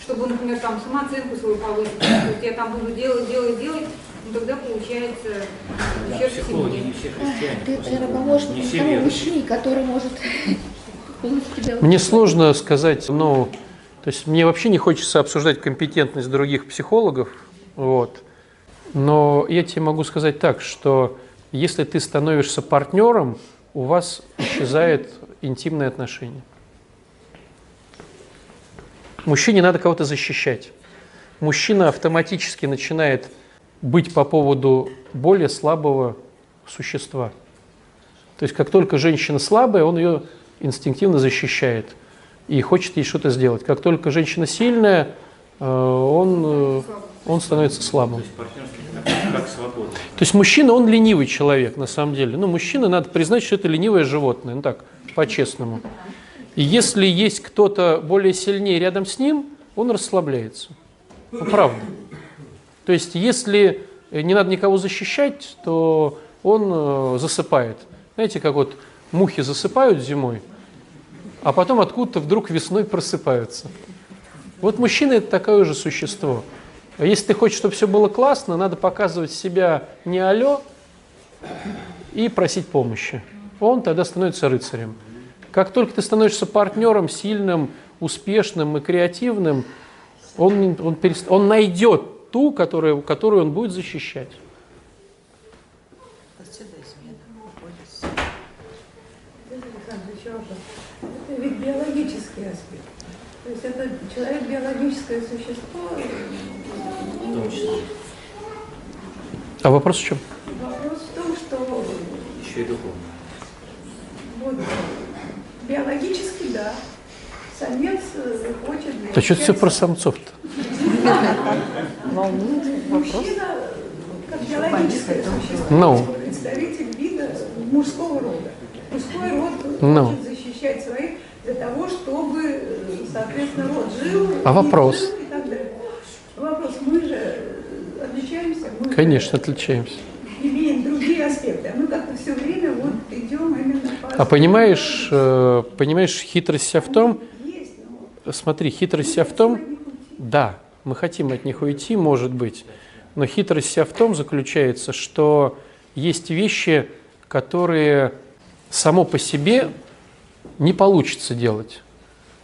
Чтобы, например, там самооценку свою повысить. То есть я там буду делать, делать, делать, ну тогда получается ущерб Психологи не все христиане. Ты, наверное, помощник не все верующие. который может. *laughs* Мне сложно сказать, ну, то есть мне вообще не хочется обсуждать компетентность других психологов, вот. Но я тебе могу сказать так, что если ты становишься партнером, у вас исчезает интимное отношение. Мужчине надо кого-то защищать. Мужчина автоматически начинает быть по поводу более слабого существа. То есть как только женщина слабая, он ее инстинктивно защищает. И хочет ей что-то сделать. Как только женщина сильная, э, он, э, он становится слабым. То есть мужчина, он ленивый человек на самом деле. Ну, мужчина, надо признать, что это ленивое животное, ну так, по-честному. И если есть кто-то более сильнее рядом с ним, он расслабляется. Ну, правда. То есть если не надо никого защищать, то он э, засыпает. Знаете, как вот мухи засыпают зимой, а потом откуда-то вдруг весной просыпаются. Вот мужчина это такое же существо. Если ты хочешь, чтобы все было классно, надо показывать себя не алло и просить помощи. Он тогда становится рыцарем. Как только ты становишься партнером, сильным, успешным и креативным, он, он, перест... он найдет ту, которую, которую он будет защищать. Александр, еще вопрос. Это ведь биологический аспект. То есть это человек биологическое существо. А вопрос в чем? Вопрос в том, что Еще и духовно. вот, биологически, да, самец э, хочет... Да что все про самцов-то? Мужчина, как биологическое существо, Ну. представитель вида мужского рода. Мужской род Ну. хочет защищать своих для того, чтобы, э, соответственно, род жил. А вопрос? жил и так далее. Вопрос, мы же э, отличаемся, мы Конечно, отличаемся. имеем другие аспекты, а мы как-то все время вот идем именно по... А понимаешь, э, понимаешь, хитрость вся в том, смотри, хитрость вся в том, да, мы хотим от них уйти, может быть, но хитрость вся в том заключается, что есть вещи, которые само по себе не получится делать.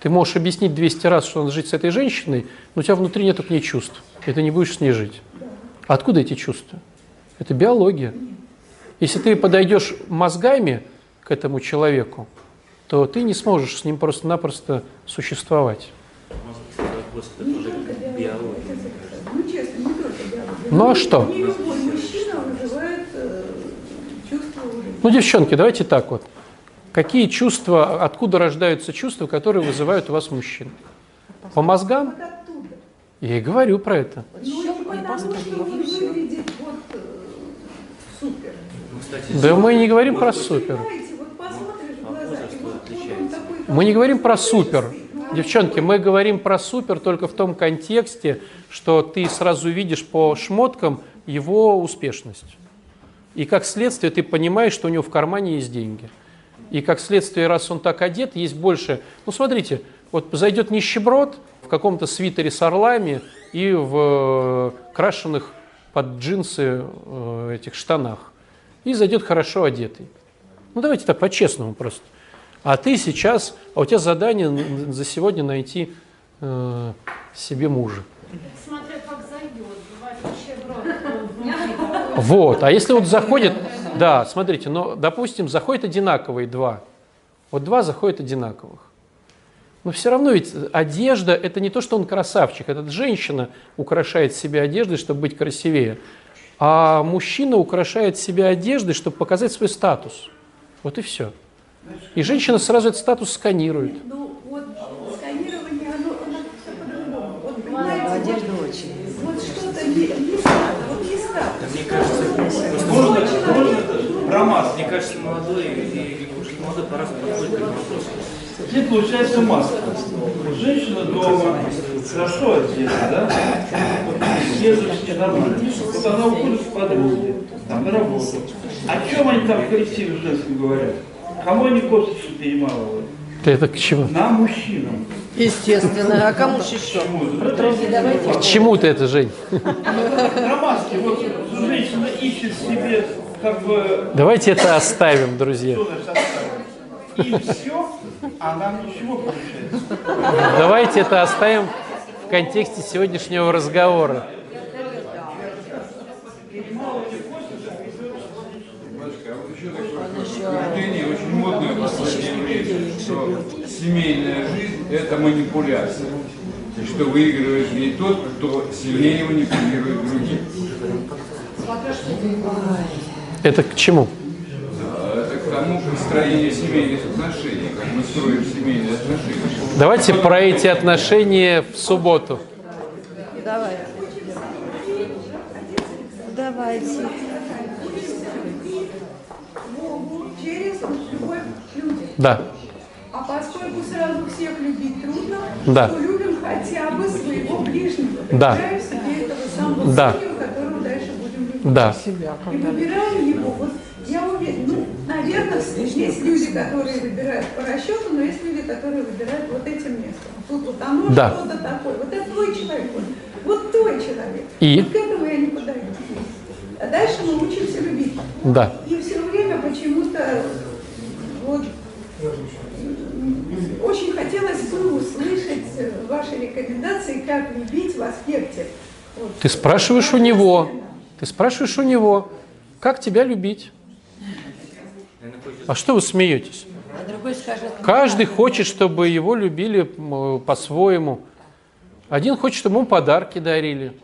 Ты можешь объяснить 200 раз, что надо жить с этой женщиной, но у тебя внутри нет к ней чувств, и ты не будешь с ней жить. Откуда эти чувства? Это биология. Если ты подойдешь мозгами к этому человеку, то ты не сможешь с ним просто-напросто существовать. Ну, а что? Э. Ну, девчонки, давайте так вот. Какие чувства, откуда рождаются чувства, которые вызывают у вас мужчин? По мозгам? Я и говорю про это. Ну, супер. Ну, Да мы не говорим про супер. Мы не говорим про супер. Девчонки, мы говорим про супер только в том контексте, что ты сразу видишь по шмоткам его успешность. И как следствие ты понимаешь, что у него в кармане есть деньги. И как следствие, раз он так одет, есть больше... Ну, смотрите, вот зайдет нищеброд в каком-то свитере с орлами и в э, крашеных под джинсы э, этих штанах. И зайдет хорошо одетый. Ну, давайте так по-честному просто. А ты сейчас, а у тебя задание за сегодня найти э, себе мужа. Смотря как зайдет, бывает вообще Вот, а если вот заходит, да, смотрите, но, допустим, заходят одинаковые два. Вот два заходят одинаковых. Но все равно ведь одежда – это не то, что он красавчик. Это женщина украшает себя одеждой, чтобы быть красивее. А мужчина украшает себя одеждой, чтобы показать свой статус. Вот и все. И женщина сразу этот статус сканирует. Ну, вот сканирование, оно, оно все по-другому. Вот, понимаете, Одежда вот, очень. вот что-то не, не статус, вот не статус. Да мне кажется, просто Можно, можно про маску? Мне кажется, молодой и молодой по-разному подходит к этому вопросу. Здесь получается маска. Женщина дома хорошо одета, да? Вот Следует с ней нормально. Вот она уходит с подруги, там, на работу. О чем они там в коллективе женском говорят? Кому они косточки перемалывают? Это к чему? На мужчинам. Естественно. А кому ж еще? К чему ты это, Жень? На маске. Вот женщина ищет себе как бы... Давайте это оставим, друзья. Что значит оставить? И все, а нам ничего получается. Давайте это оставим в контексте сегодняшнего разговора. Утверждение очень модное в последнее время, что семейная жизнь – это манипуляция. И что выигрывает не тот, кто сильнее манипулирует другим. Это к чему? Это к тому построению семейных отношений, как мы строим семейные отношения. Давайте про эти отношения в субботу. Давайте. Давайте. Богу через любовь к людям. Да. А поскольку сразу всех любить трудно, Да. то любим хотя бы своего ближнего. Да. Себе этого самого Да. сильного, которого дальше Да. И выбираем его. Вот я уверена, ну, наверное, есть люди, которые выбирают по расчету, но есть люди, которые выбирают вот этим местом. Тут вот оно Да. что-то такое. Вот это твой человек. Вот, вот твой человек. И? Вот к этому я не подаю. А дальше мы учимся любить. Да. И все время почему-то вот очень хотелось бы услышать ваши рекомендации, как любить в аспекте. Вот. Ты спрашиваешь у него. Ты спрашиваешь у него, как тебя любить. А что вы смеетесь? Каждый хочет, чтобы его любили по-своему. Один хочет, чтобы ему подарки дарили.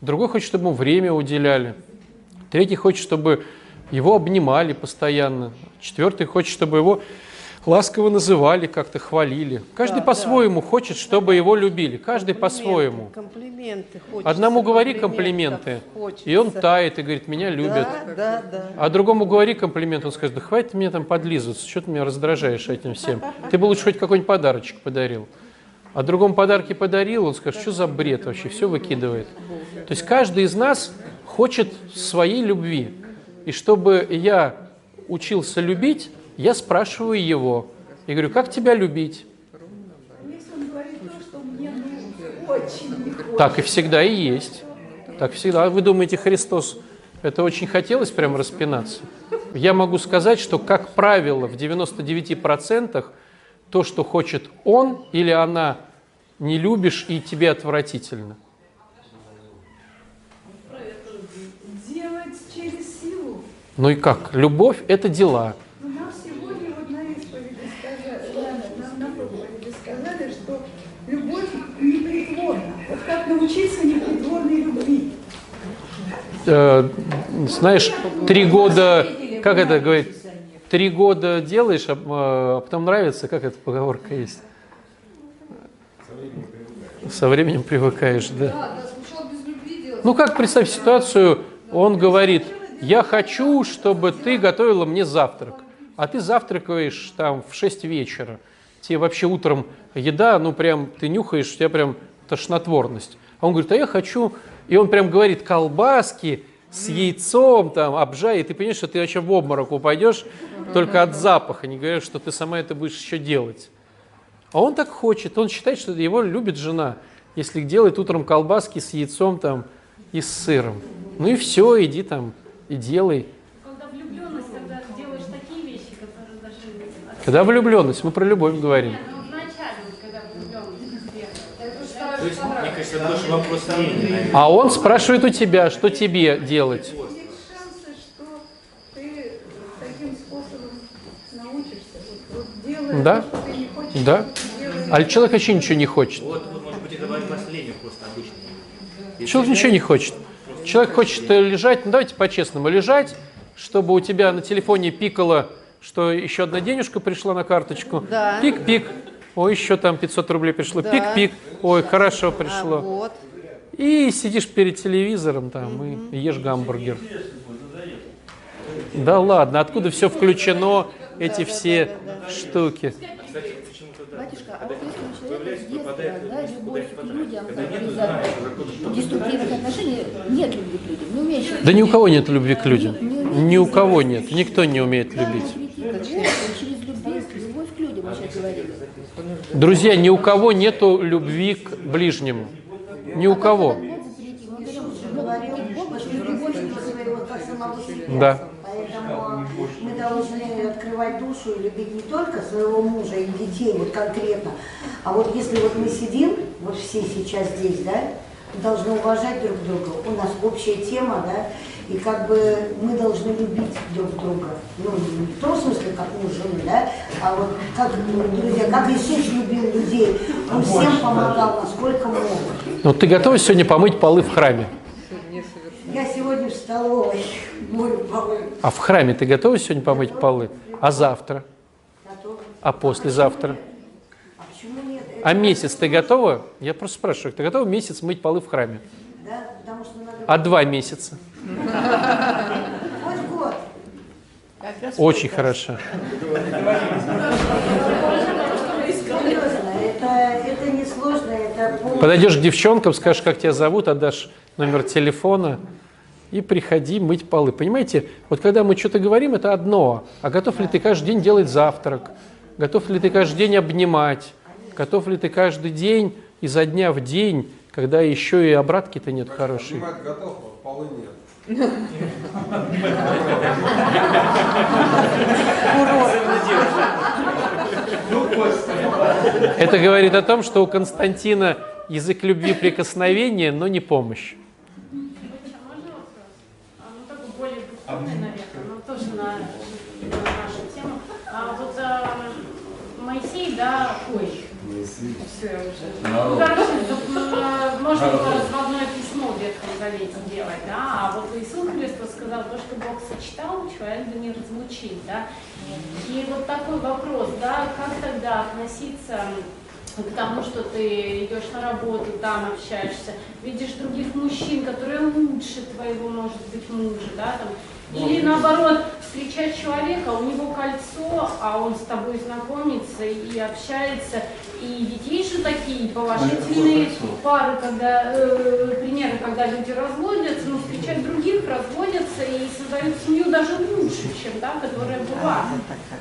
Другой хочет, чтобы ему время уделяли. Третий хочет, чтобы его обнимали постоянно. Четвертый хочет, чтобы его ласково называли, как-то хвалили. Каждый Да, по-своему хочет, чтобы его любили. Каждый по-своему. комплименты хочется. Одному говори комплименты, хочется. и он тает и говорит, меня любят. Да, да, да. А другому говори комплимент, он скажет, да хватит мне там подлизываться, что ты меня раздражаешь этим всем. Ты бы лучше хоть какой-нибудь подарочек подарил. А другому подарки подарил, он скажет, что за бред вообще, все выкидывает. То есть каждый из нас хочет своей любви. И чтобы я учился любить, я спрашиваю его. И говорю, как тебя любить? Так и всегда и есть. Так всегда. А вы думаете, Христос это очень хотелось прям распинаться? Я могу сказать, что, как правило, в 99% то, что хочет он или она, не любишь и тебе отвратительно. Делать через силу. Ну и как? Любовь – это дела. Ну, нам сегодня вот на исповеди сказали, нам на проповеди сказали, что любовь непритворна. Вот как научиться непритворной любви. Э, знаешь, три года, как это говорит, три года делаешь, а, а потом нравится, как эта поговорка есть? Со временем привыкаешь, да. Да, да, сначала без любви делать. Ну как представь ситуацию, он говорит, я хочу, чтобы ты готовила мне завтрак, а ты завтракаешь там в 6 вечера. Тебе вообще утром еда, ну прям ты нюхаешь, у тебя прям тошнотворность. А он говорит, а я хочу, и он прям говорит, колбаски с яйцом там, обжай, и ты понимаешь, что ты вообще в обморок упадешь только от запаха, не говоря, что ты сама это будешь еще делать. А он так хочет, он считает, что его любит жена, если делает утром колбаски с яйцом там и с сыром. Ну и все, иди там и делай. Когда влюбленность, когда делаешь такие вещи, которые даже... Когда влюбленность, мы про любовь говорим. Ну, вначале, когда влюбленность это вопрос мнения. А он спрашивает у тебя, что тебе делать. Да? то, что ты не хочешь, Да. А человек вообще ничего не хочет. Вот, вот, может быть, это последний просто обычный. Если Человек ничего не хочет. Человек хочет лежать, ну давайте по-честному, лежать, чтобы у тебя на телефоне пикало, что еще одна денежка пришла на карточку. Да. Пик-пик. Ой, еще там 500 рублей пришло. Да. Пик-пик. Ой, хорошо А пришло. вот. И сидишь перед телевизором там и ешь гамбургер. Да ладно, откуда все включено, эти все штуки? Батюшка, а вот если у человека с детства, да, любовь к людям, как из-за деструктивных отношений, нет любви к людям, не умеешь... Да ни у кого нет любви к людям. Ни у кого нет. Никто не умеет любить. Через любовь, любовь к людям, мы сейчас говорили. Друзья, ни у кого нету любви к ближнему. Ни у кого. Да. Поэтому мы должны открывать душу и любить не только своего мужа и детей, вот конкретно, а вот если вот мы сидим, вот все сейчас здесь, да, должны уважать друг друга, у нас общая тема, да, и как бы мы должны любить друг друга. Ну, не в том смысле, как муж жену, да, а вот как, ну, друзья, как Иисус любил людей, Он всем помогал, насколько мог. Ну, ты готова сегодня помыть полы в храме? Я сегодня встала. столовой мою полы. А в храме ты готова сегодня помыть полы? А завтра? Готова. А послезавтра? А почему нет? А месяц ты готова? Я просто спрашиваю, ты готова месяц мыть полы в храме? Да, потому что надо... А два месяца? Хоть год. Очень хорошо. Это, это не сложно, это Подойдешь к девчонкам, скажешь, как тебя зовут, отдашь номер телефона и приходи мыть полы. Понимаете, вот когда мы что-то говорим, это одно. А готов ли ты каждый день делать завтрак? Готов ли ты каждый день обнимать? Готов ли ты каждый день изо дня в день, когда еще и обратки-то нет хорошей? Снимать готов, а полы нет. Это говорит о том, что у Константина язык любви прикосновения, но не помощь. Моисей, да, ой, все, уже. Ну, короче, можно в Ветхом Завете делать, да, а вот Иисус Христос сказал, то, что Бог сочетал, человек да не разлучить, да. И вот такой вопрос, да, как тогда относиться к тому, что ты идешь на работу, там общаешься, видишь других мужчин, которые лучше твоего, может быть, мужа, да, там, или наоборот, встречать человека, у него кольцо, а он с тобой знакомится и общается, и ведь есть же такие положительные пары, когда, э, примеры, когда люди разводятся, но встречают других, разводятся и создают семью даже лучше, чем та, которая была.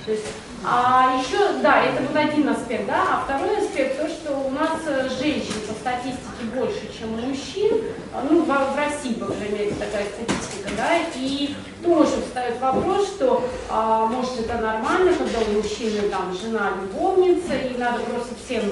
То есть, а еще, да, это вот один аспект, да, а второй аспект, то, что у нас э, женщин по статистике больше, чем мужчин, а, ну, в, в России, по крайней мере, такая статистика, да, и тоже встает вопрос, что, а, может, это нормально, когда у мужчины там жена любовница, и надо просто всем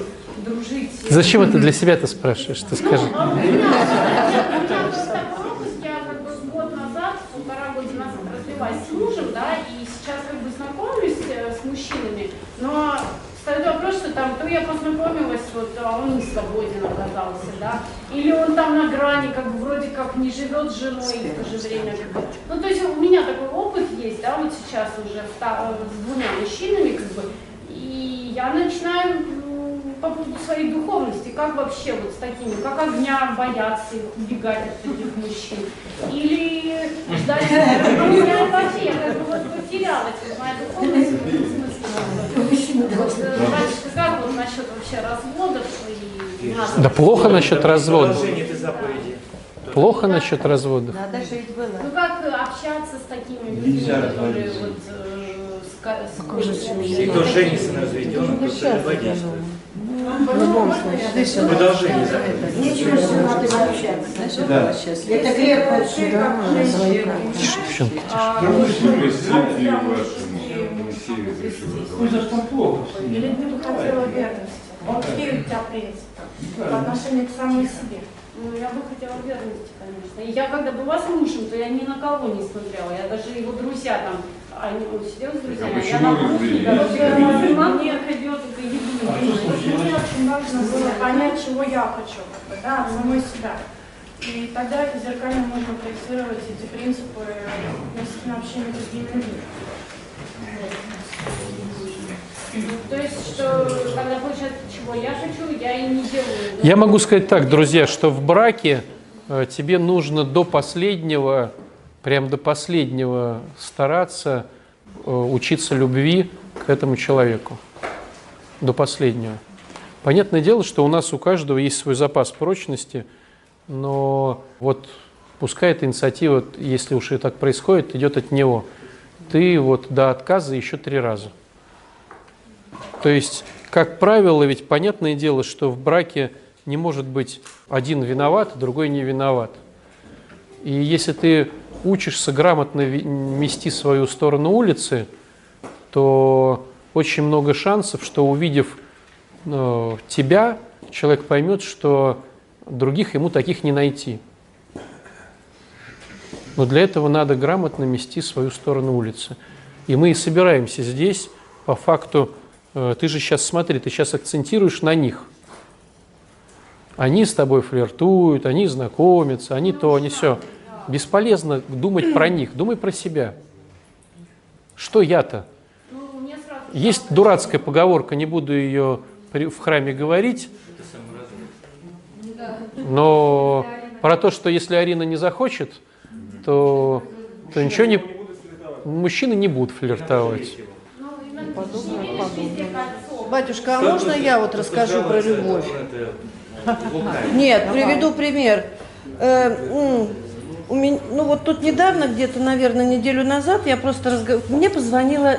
дружить. Зачем это для себя-то спрашиваешь? Ты скажи. Ну, а у меня, у меня просто опыт, я как бы год назад, полтора года назад развелась с мужем, да, и сейчас как бы знакомлюсь э, с мужчинами, но встает вопрос, что там, то я познакомилась, вот, а он не свободен оказался, да, или он там на грани, как бы вроде как не живет с женой, и в то же время, как бы, ну, то есть у меня такой опыт есть, да, вот сейчас уже вта- с двумя мужчинами, как бы, и я начинаю по поводу своей духовности, как вообще вот с такими, как огня бояться их, убегать от таких мужчин, или ждать, *laughs* ну, я вообще, я как бы вот потерялась, вот моя духовность в этом смысле. Вот, э, Батюшка, как вот насчет вообще разводов и? Да плохо насчет разводов. Плохо насчет разводов. Надо жить было. Ну как э, общаться с такими людьми, Нельзя которые разводиться. вот э, И кто женится на разведенном, кто целебодействует. В любом случае. Продолжение заповеди. Нечего с женой общаться. Да. Это крепко. Девчонки, Ну, за что плохо? Или ты бы хотела верности? Он какие у тебя принципы по отношению к самой себе? Ну, я бы хотела верности, конечно. И я когда была с мужем, то я ни на кого не смотрела. Я даже его друзья там, они, он сидел с друзьями, а я почему на кухне, короче, я сама мне идет это еду. Мне очень важно было понять, чего я хочу, да, самой себя. И тогда зеркально можно проецировать эти принципы относительно общения с другими людьми. Чего я. Я могу сказать так, друзья, что в браке э, тебе нужно до последнего, прям до последнего стараться э, учиться любви к этому человеку. До последнего. Понятное дело, что у нас у каждого есть свой запас прочности, но вот пускай эта инициатива, если уж и так происходит, идет от него. Ты вот до отказа еще три раза. То есть, как правило, ведь понятное дело, что в браке не может быть один виноват, другой не виноват. И если ты учишься грамотно мести свою сторону улицы, то очень много шансов, что увидев э, тебя, человек поймет, что других ему таких не найти. Но для этого надо грамотно мести свою сторону улицы. И мы и собираемся здесь по факту Э, ты же сейчас смотри, ты сейчас акцентируешь на них. Они с тобой флиртуют, они знакомятся, они то, они все. Бесполезно думать про них, думай про себя. Что я-то? Есть дурацкая поговорка, не буду ее в храме говорить, но про то, что если Арина не захочет, то, то ничего не... Мужчины не будут флиртовать. Батюшка, а можно я вот расскажу про любовь? *laughs* Нет, приведу пример. Э, у меня, ну вот тут недавно, где-то, наверное, неделю назад, я просто разговаривала, мне позвонила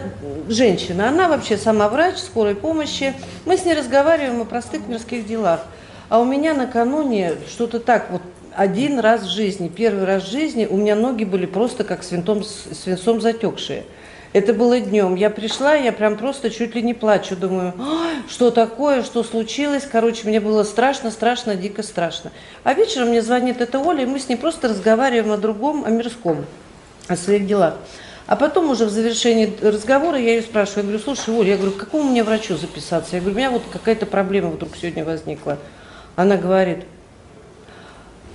женщина, она вообще сама врач скорой помощи, мы с ней разговариваем о простых мирских делах. А у меня накануне что-то так вот один раз в жизни, первый раз в жизни у меня ноги были просто как свинцом, свинцом затекшие. Это было днем. Я пришла, я прям просто чуть ли не плачу. Думаю, что такое, что случилось. Короче, мне было страшно, страшно, дико страшно. А вечером мне звонит эта Оля, и мы с ней просто разговариваем о другом, о мирском, о своих делах. А потом уже в завершении разговора я ее спрашиваю, я говорю, слушай, Оля, я говорю, к какому мне врачу записаться? Я говорю, у меня вот какая-то проблема вдруг сегодня возникла. Она говорит,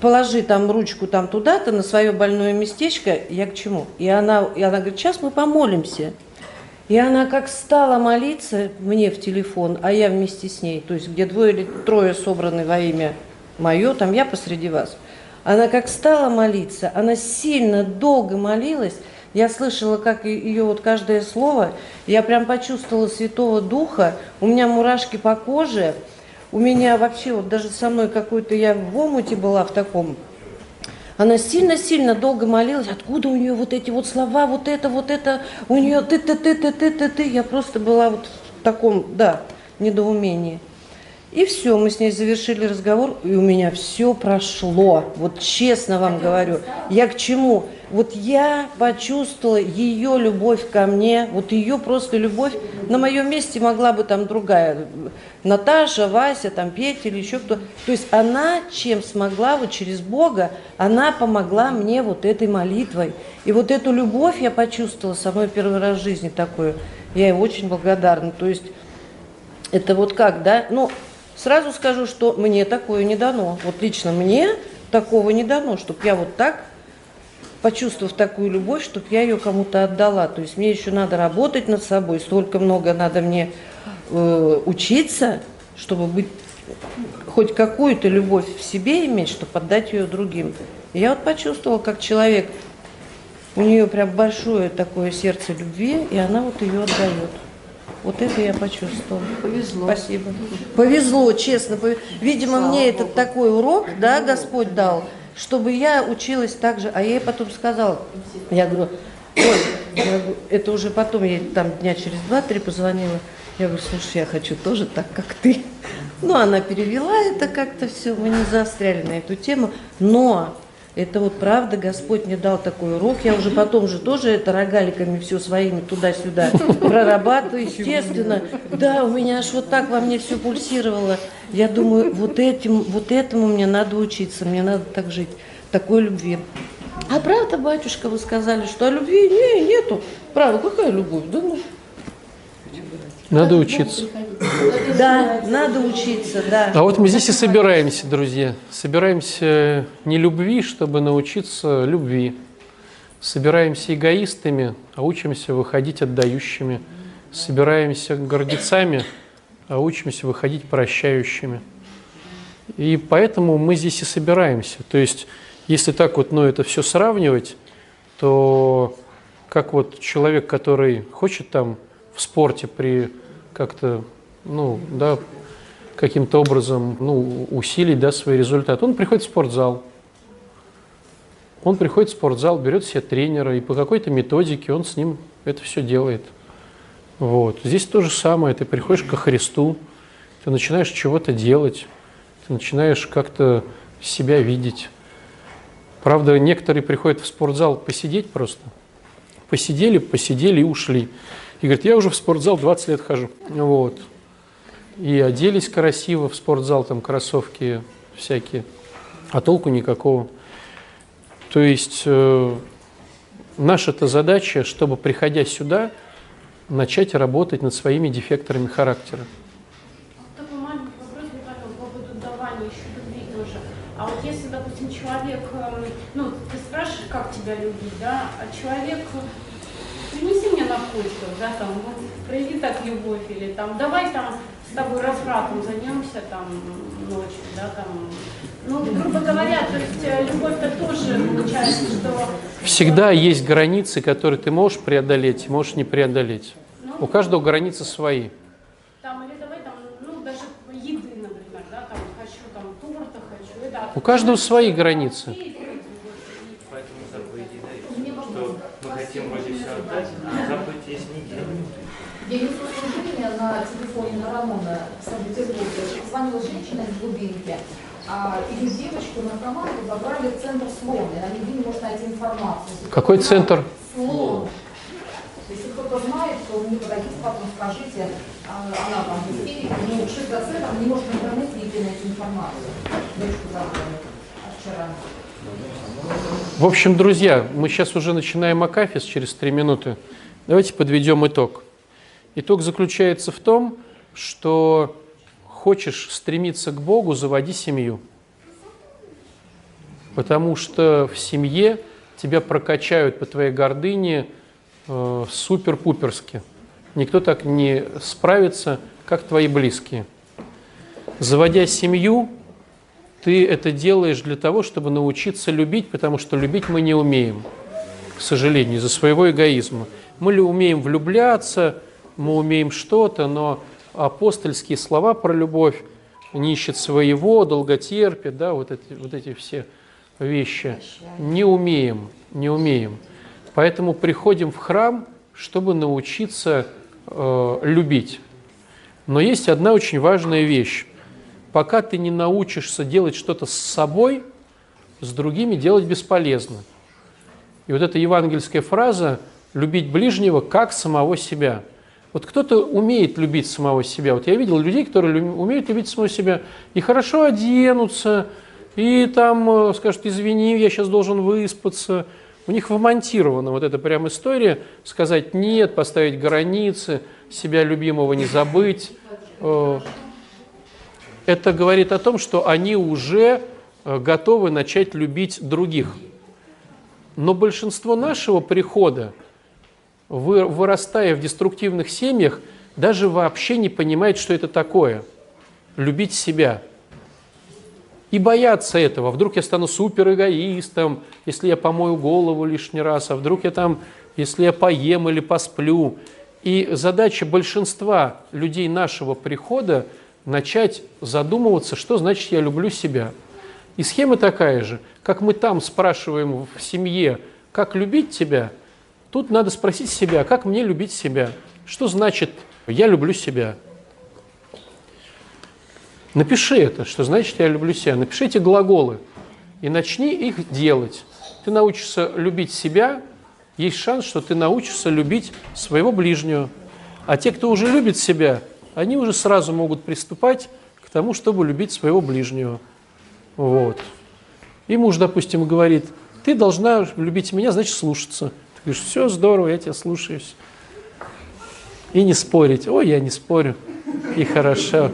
положи там ручку там туда-то, на свое больное местечко, я к чему? И она, и она говорит, сейчас мы помолимся. И она как стала молиться мне в телефон, а я вместе с ней, то есть где двое или трое собраны во имя мое, там я посреди вас. Она как стала молиться, она сильно долго молилась, я слышала, как ее вот каждое слово, я прям почувствовала Святого Духа, у меня мурашки по коже, у меня вообще вот даже со мной какой-то, я в омуте была в таком, она сильно-сильно долго молилась, откуда у нее вот эти вот слова, вот это, вот это, у нее ты ты ты ты ты ты ты Я просто была вот в таком, да, недоумении. И все, мы с ней завершили разговор, и у меня все прошло. Вот честно вам говорю. Я к чему? Вот я почувствовала ее любовь ко мне, вот ее просто любовь. На моем месте могла бы там другая, Наташа, Вася, там Петя или еще кто. То есть она чем смогла, вот через Бога, она помогла мне вот этой молитвой. И вот эту любовь я почувствовала самой первый раз в жизни такую. Я ей очень благодарна. То есть это вот как, да? Ну, Сразу скажу, что мне такое не дано. Вот лично мне такого не дано, чтобы я вот так, почувствовав такую любовь, чтобы я ее кому-то отдала. То есть мне еще надо работать над собой, столько много надо мне э, учиться, чтобы быть хоть какую-то любовь в себе иметь, чтобы отдать ее другим. И я вот почувствовала, как человек, у нее прям большое такое сердце любви, и она вот ее отдает. Вот это я почувствовала. Повезло. Спасибо. Повезло, честно. Видимо, Слава мне Богу. этот такой урок, да, Господь дал, чтобы я училась так же. А я ей потом сказала, я говорю, ой, это уже потом, я там дня через два-три позвонила. Я говорю, слушай, я хочу тоже так, как ты. Ну, она перевела это как-то все, мы не заостряли на эту тему. Но это вот правда, Господь мне дал такой урок. Я уже потом же тоже это рогаликами все своими туда-сюда прорабатываю, естественно. Да, у меня аж вот так во мне все пульсировало. Я думаю, вот этим, вот этому мне надо учиться, мне надо так жить, такой любви. А правда, батюшка, вы сказали, что о любви не, нету. Правда, какая любовь? Да ну, надо учиться. Да, надо учиться, да. А вот мы здесь и собираемся, друзья. Собираемся не любви, чтобы научиться любви. Собираемся эгоистами, а учимся выходить отдающими. Собираемся гордецами, а учимся выходить прощающими. И поэтому мы здесь и собираемся. То есть, если так вот, ну, это все сравнивать, то как вот человек, который хочет там в спорте при как-то, ну, да, каким-то образом ну, усилить да, свои результаты. Он приходит в спортзал. Он приходит в спортзал, берет себе тренера, и по какой-то методике он с ним это все делает. Вот. Здесь то же самое. Ты приходишь ко Христу, ты начинаешь чего-то делать, ты начинаешь как-то себя видеть. Правда, некоторые приходят в спортзал посидеть просто. Посидели, посидели и ушли. И говорит, я уже в спортзал 20 лет хожу. Вот. И оделись красиво в спортзал, там кроссовки всякие, а толку никакого. То есть э, наша-то задача, чтобы, приходя сюда, начать работать над своими дефекторами характера. Такой маленький вопрос, Михаил, по поводу давания еще любви тоже. А вот если, допустим, человек, эм, ну, ты спрашиваешь, себя любить, да, а человек принеси мне на почту, да, там, вот, прояви так любовь, или там, давай там с тобой развратом займемся там ночью, да, там, ну, грубо говоря, то есть э, любовь-то тоже получается, что... Всегда есть границы, которые ты можешь преодолеть, можешь не преодолеть. У каждого границы свои. Там, или давай там, ну, даже еды, например, да, там, хочу там торта, хочу, это... У каждого свои границы. Поэтому заповеди дают, что мы хотим вроде все отдать, а заповедь есть не. Я несу служение на телефоне на Рамона в Санкт-Петербурге. Звонила женщина из глубинки, а, и девочку на команду забрали в центр слона. и Она нигде не может найти информацию. Если Какой центр? Слон. Если кто-то знает, то мне подойдите, потом скажите, а, она там в истерике, ну, 6 до центра, не может в интернете нигде найти информацию. Девочку забрали а вчера. В общем, друзья, мы сейчас уже начинаем Акафис через три минуты. Давайте подведем итог. Итог заключается в том, что хочешь стремиться к Богу, заводи семью. Потому что в семье тебя прокачают по твоей гордыне э, супер-пуперски. Никто так не справится, как твои близкие. Заводя семью, ты это делаешь для того, чтобы научиться любить, потому что любить мы не умеем, к сожалению, из-за своего эгоизма. Мы ли умеем влюбляться, мы умеем что-то, но апостольские слова про любовь не ищет своего, долготерпит, да, вот эти, вот эти все вещи. Не умеем, не умеем. Поэтому приходим в храм, чтобы научиться э, любить. Но есть одна очень важная вещь. Пока ты не научишься делать что-то с собой, с другими делать бесполезно. И вот эта евангельская фраза «любить ближнего как самого себя». Вот кто-то умеет любить самого себя. Вот я видел людей, которые умеют любить самого себя и хорошо оденутся, и там э, скажут, извини, я сейчас должен выспаться. У них вмонтирована вот эта прям история, сказать нет, поставить границы, себя любимого не забыть. Э, Это говорит о том, что они уже э, готовы начать любить других. Но большинство нашего прихода, вырастая в деструктивных семьях, даже вообще не понимает, что это такое – любить себя – и боятся этого. Вдруг я стану супер эгоистом, если я помою голову лишний раз, а вдруг я там, если я поем или посплю. И задача большинства людей нашего прихода начать задумываться, что значит я люблю себя. И схема такая же, как мы там спрашиваем в семье, как любить тебя, тут надо спросить себя, как мне любить себя. Что значит я люблю себя? Напиши это, что значит я люблю себя. Напишите глаголы и начни их делать. Ты научишься любить себя, есть шанс, что ты научишься любить своего ближнего. А те, кто уже любит себя, они уже сразу могут приступать к тому, чтобы любить своего ближнего. Вот. И муж, допустим, говорит, ты должна любить меня, значит слушаться. Ты говоришь, все здорово, я тебя слушаюсь. И не спорить. Ой, я не спорю. И хорошо.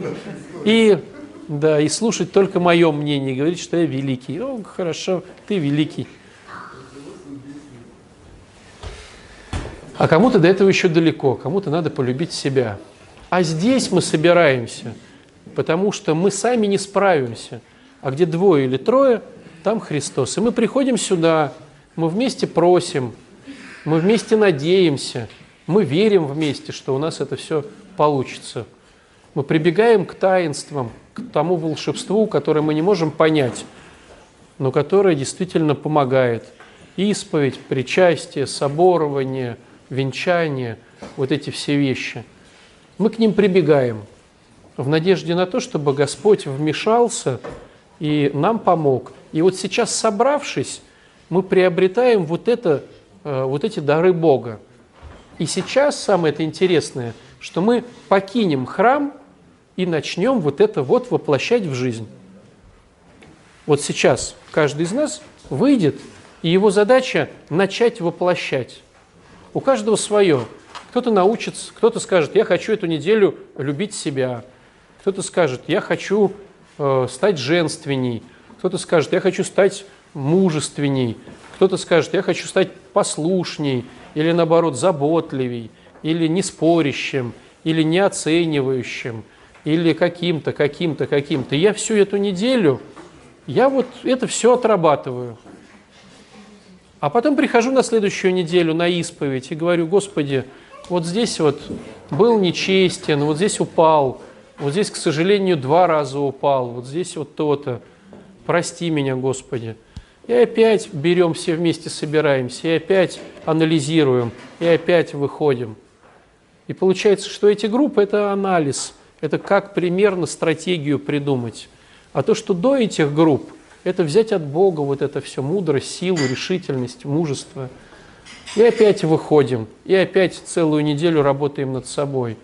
И, да, и слушать только мое мнение, говорить, что я великий. О, хорошо, ты великий. А кому-то до этого еще далеко, кому-то надо полюбить себя. А здесь мы собираемся, потому что мы сами не справимся. А где двое или трое, там Христос. И мы приходим сюда, мы вместе просим, мы вместе надеемся, мы верим вместе, что у нас это все получится. Мы прибегаем к таинствам, к тому волшебству, которое мы не можем понять, но которое действительно помогает. Исповедь, причастие, соборование, венчание, вот эти все вещи. Мы к ним прибегаем в надежде на то, чтобы Господь вмешался и нам помог. И вот сейчас, собравшись, мы приобретаем вот, это, вот эти дары Бога. И сейчас самое это интересное, что мы покинем храм и начнем вот это вот воплощать в жизнь. Вот сейчас каждый из нас выйдет, и его задача начать воплощать. У каждого свое. Кто-то научится, кто-то скажет, я хочу эту неделю любить себя. Кто-то скажет, я хочу э, стать женственней. Кто-то скажет, я хочу стать мужественней. Кто-то скажет, я хочу стать послушней, или наоборот заботливей, или неспорящим, или неоценивающим, или каким-то, каким-то, каким-то. Я всю эту неделю, я вот это все отрабатываю. А потом прихожу на следующую неделю на исповедь и говорю, Господи, вот здесь вот был нечестен, вот здесь упал, вот здесь, к сожалению, два раза упал, вот здесь вот то-то. Прости меня, Господи. И опять берем все вместе, собираемся, и опять анализируем, и опять выходим. И получается, что эти группы – это анализ, это как примерно стратегию придумать. А то, что до этих групп, это взять от Бога вот это все, мудрость, силу, решительность, мужество. И опять выходим, и опять целую неделю работаем над собой.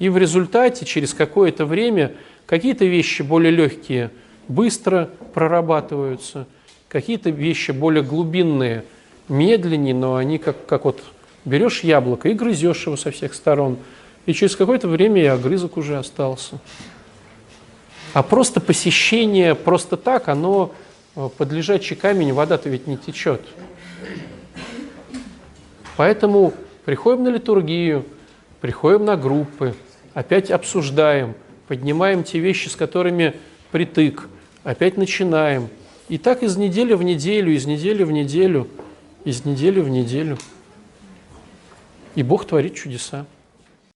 И в результате, через какое-то время, какие-то вещи более легкие быстро прорабатываются, какие-то вещи более глубинные, медленнее, но они как, как вот берешь яблоко и грызешь его со всех сторон, и через какое-то время и огрызок уже остался. А просто посещение, просто так, оно э, под лежачий камень, вода-то ведь не течет. Поэтому приходим на литургию, приходим на группы, опять обсуждаем, поднимаем те вещи, с которыми притык, опять начинаем. И так из недели в неделю, из недели в неделю, из недели в неделю. И Бог творит чудеса.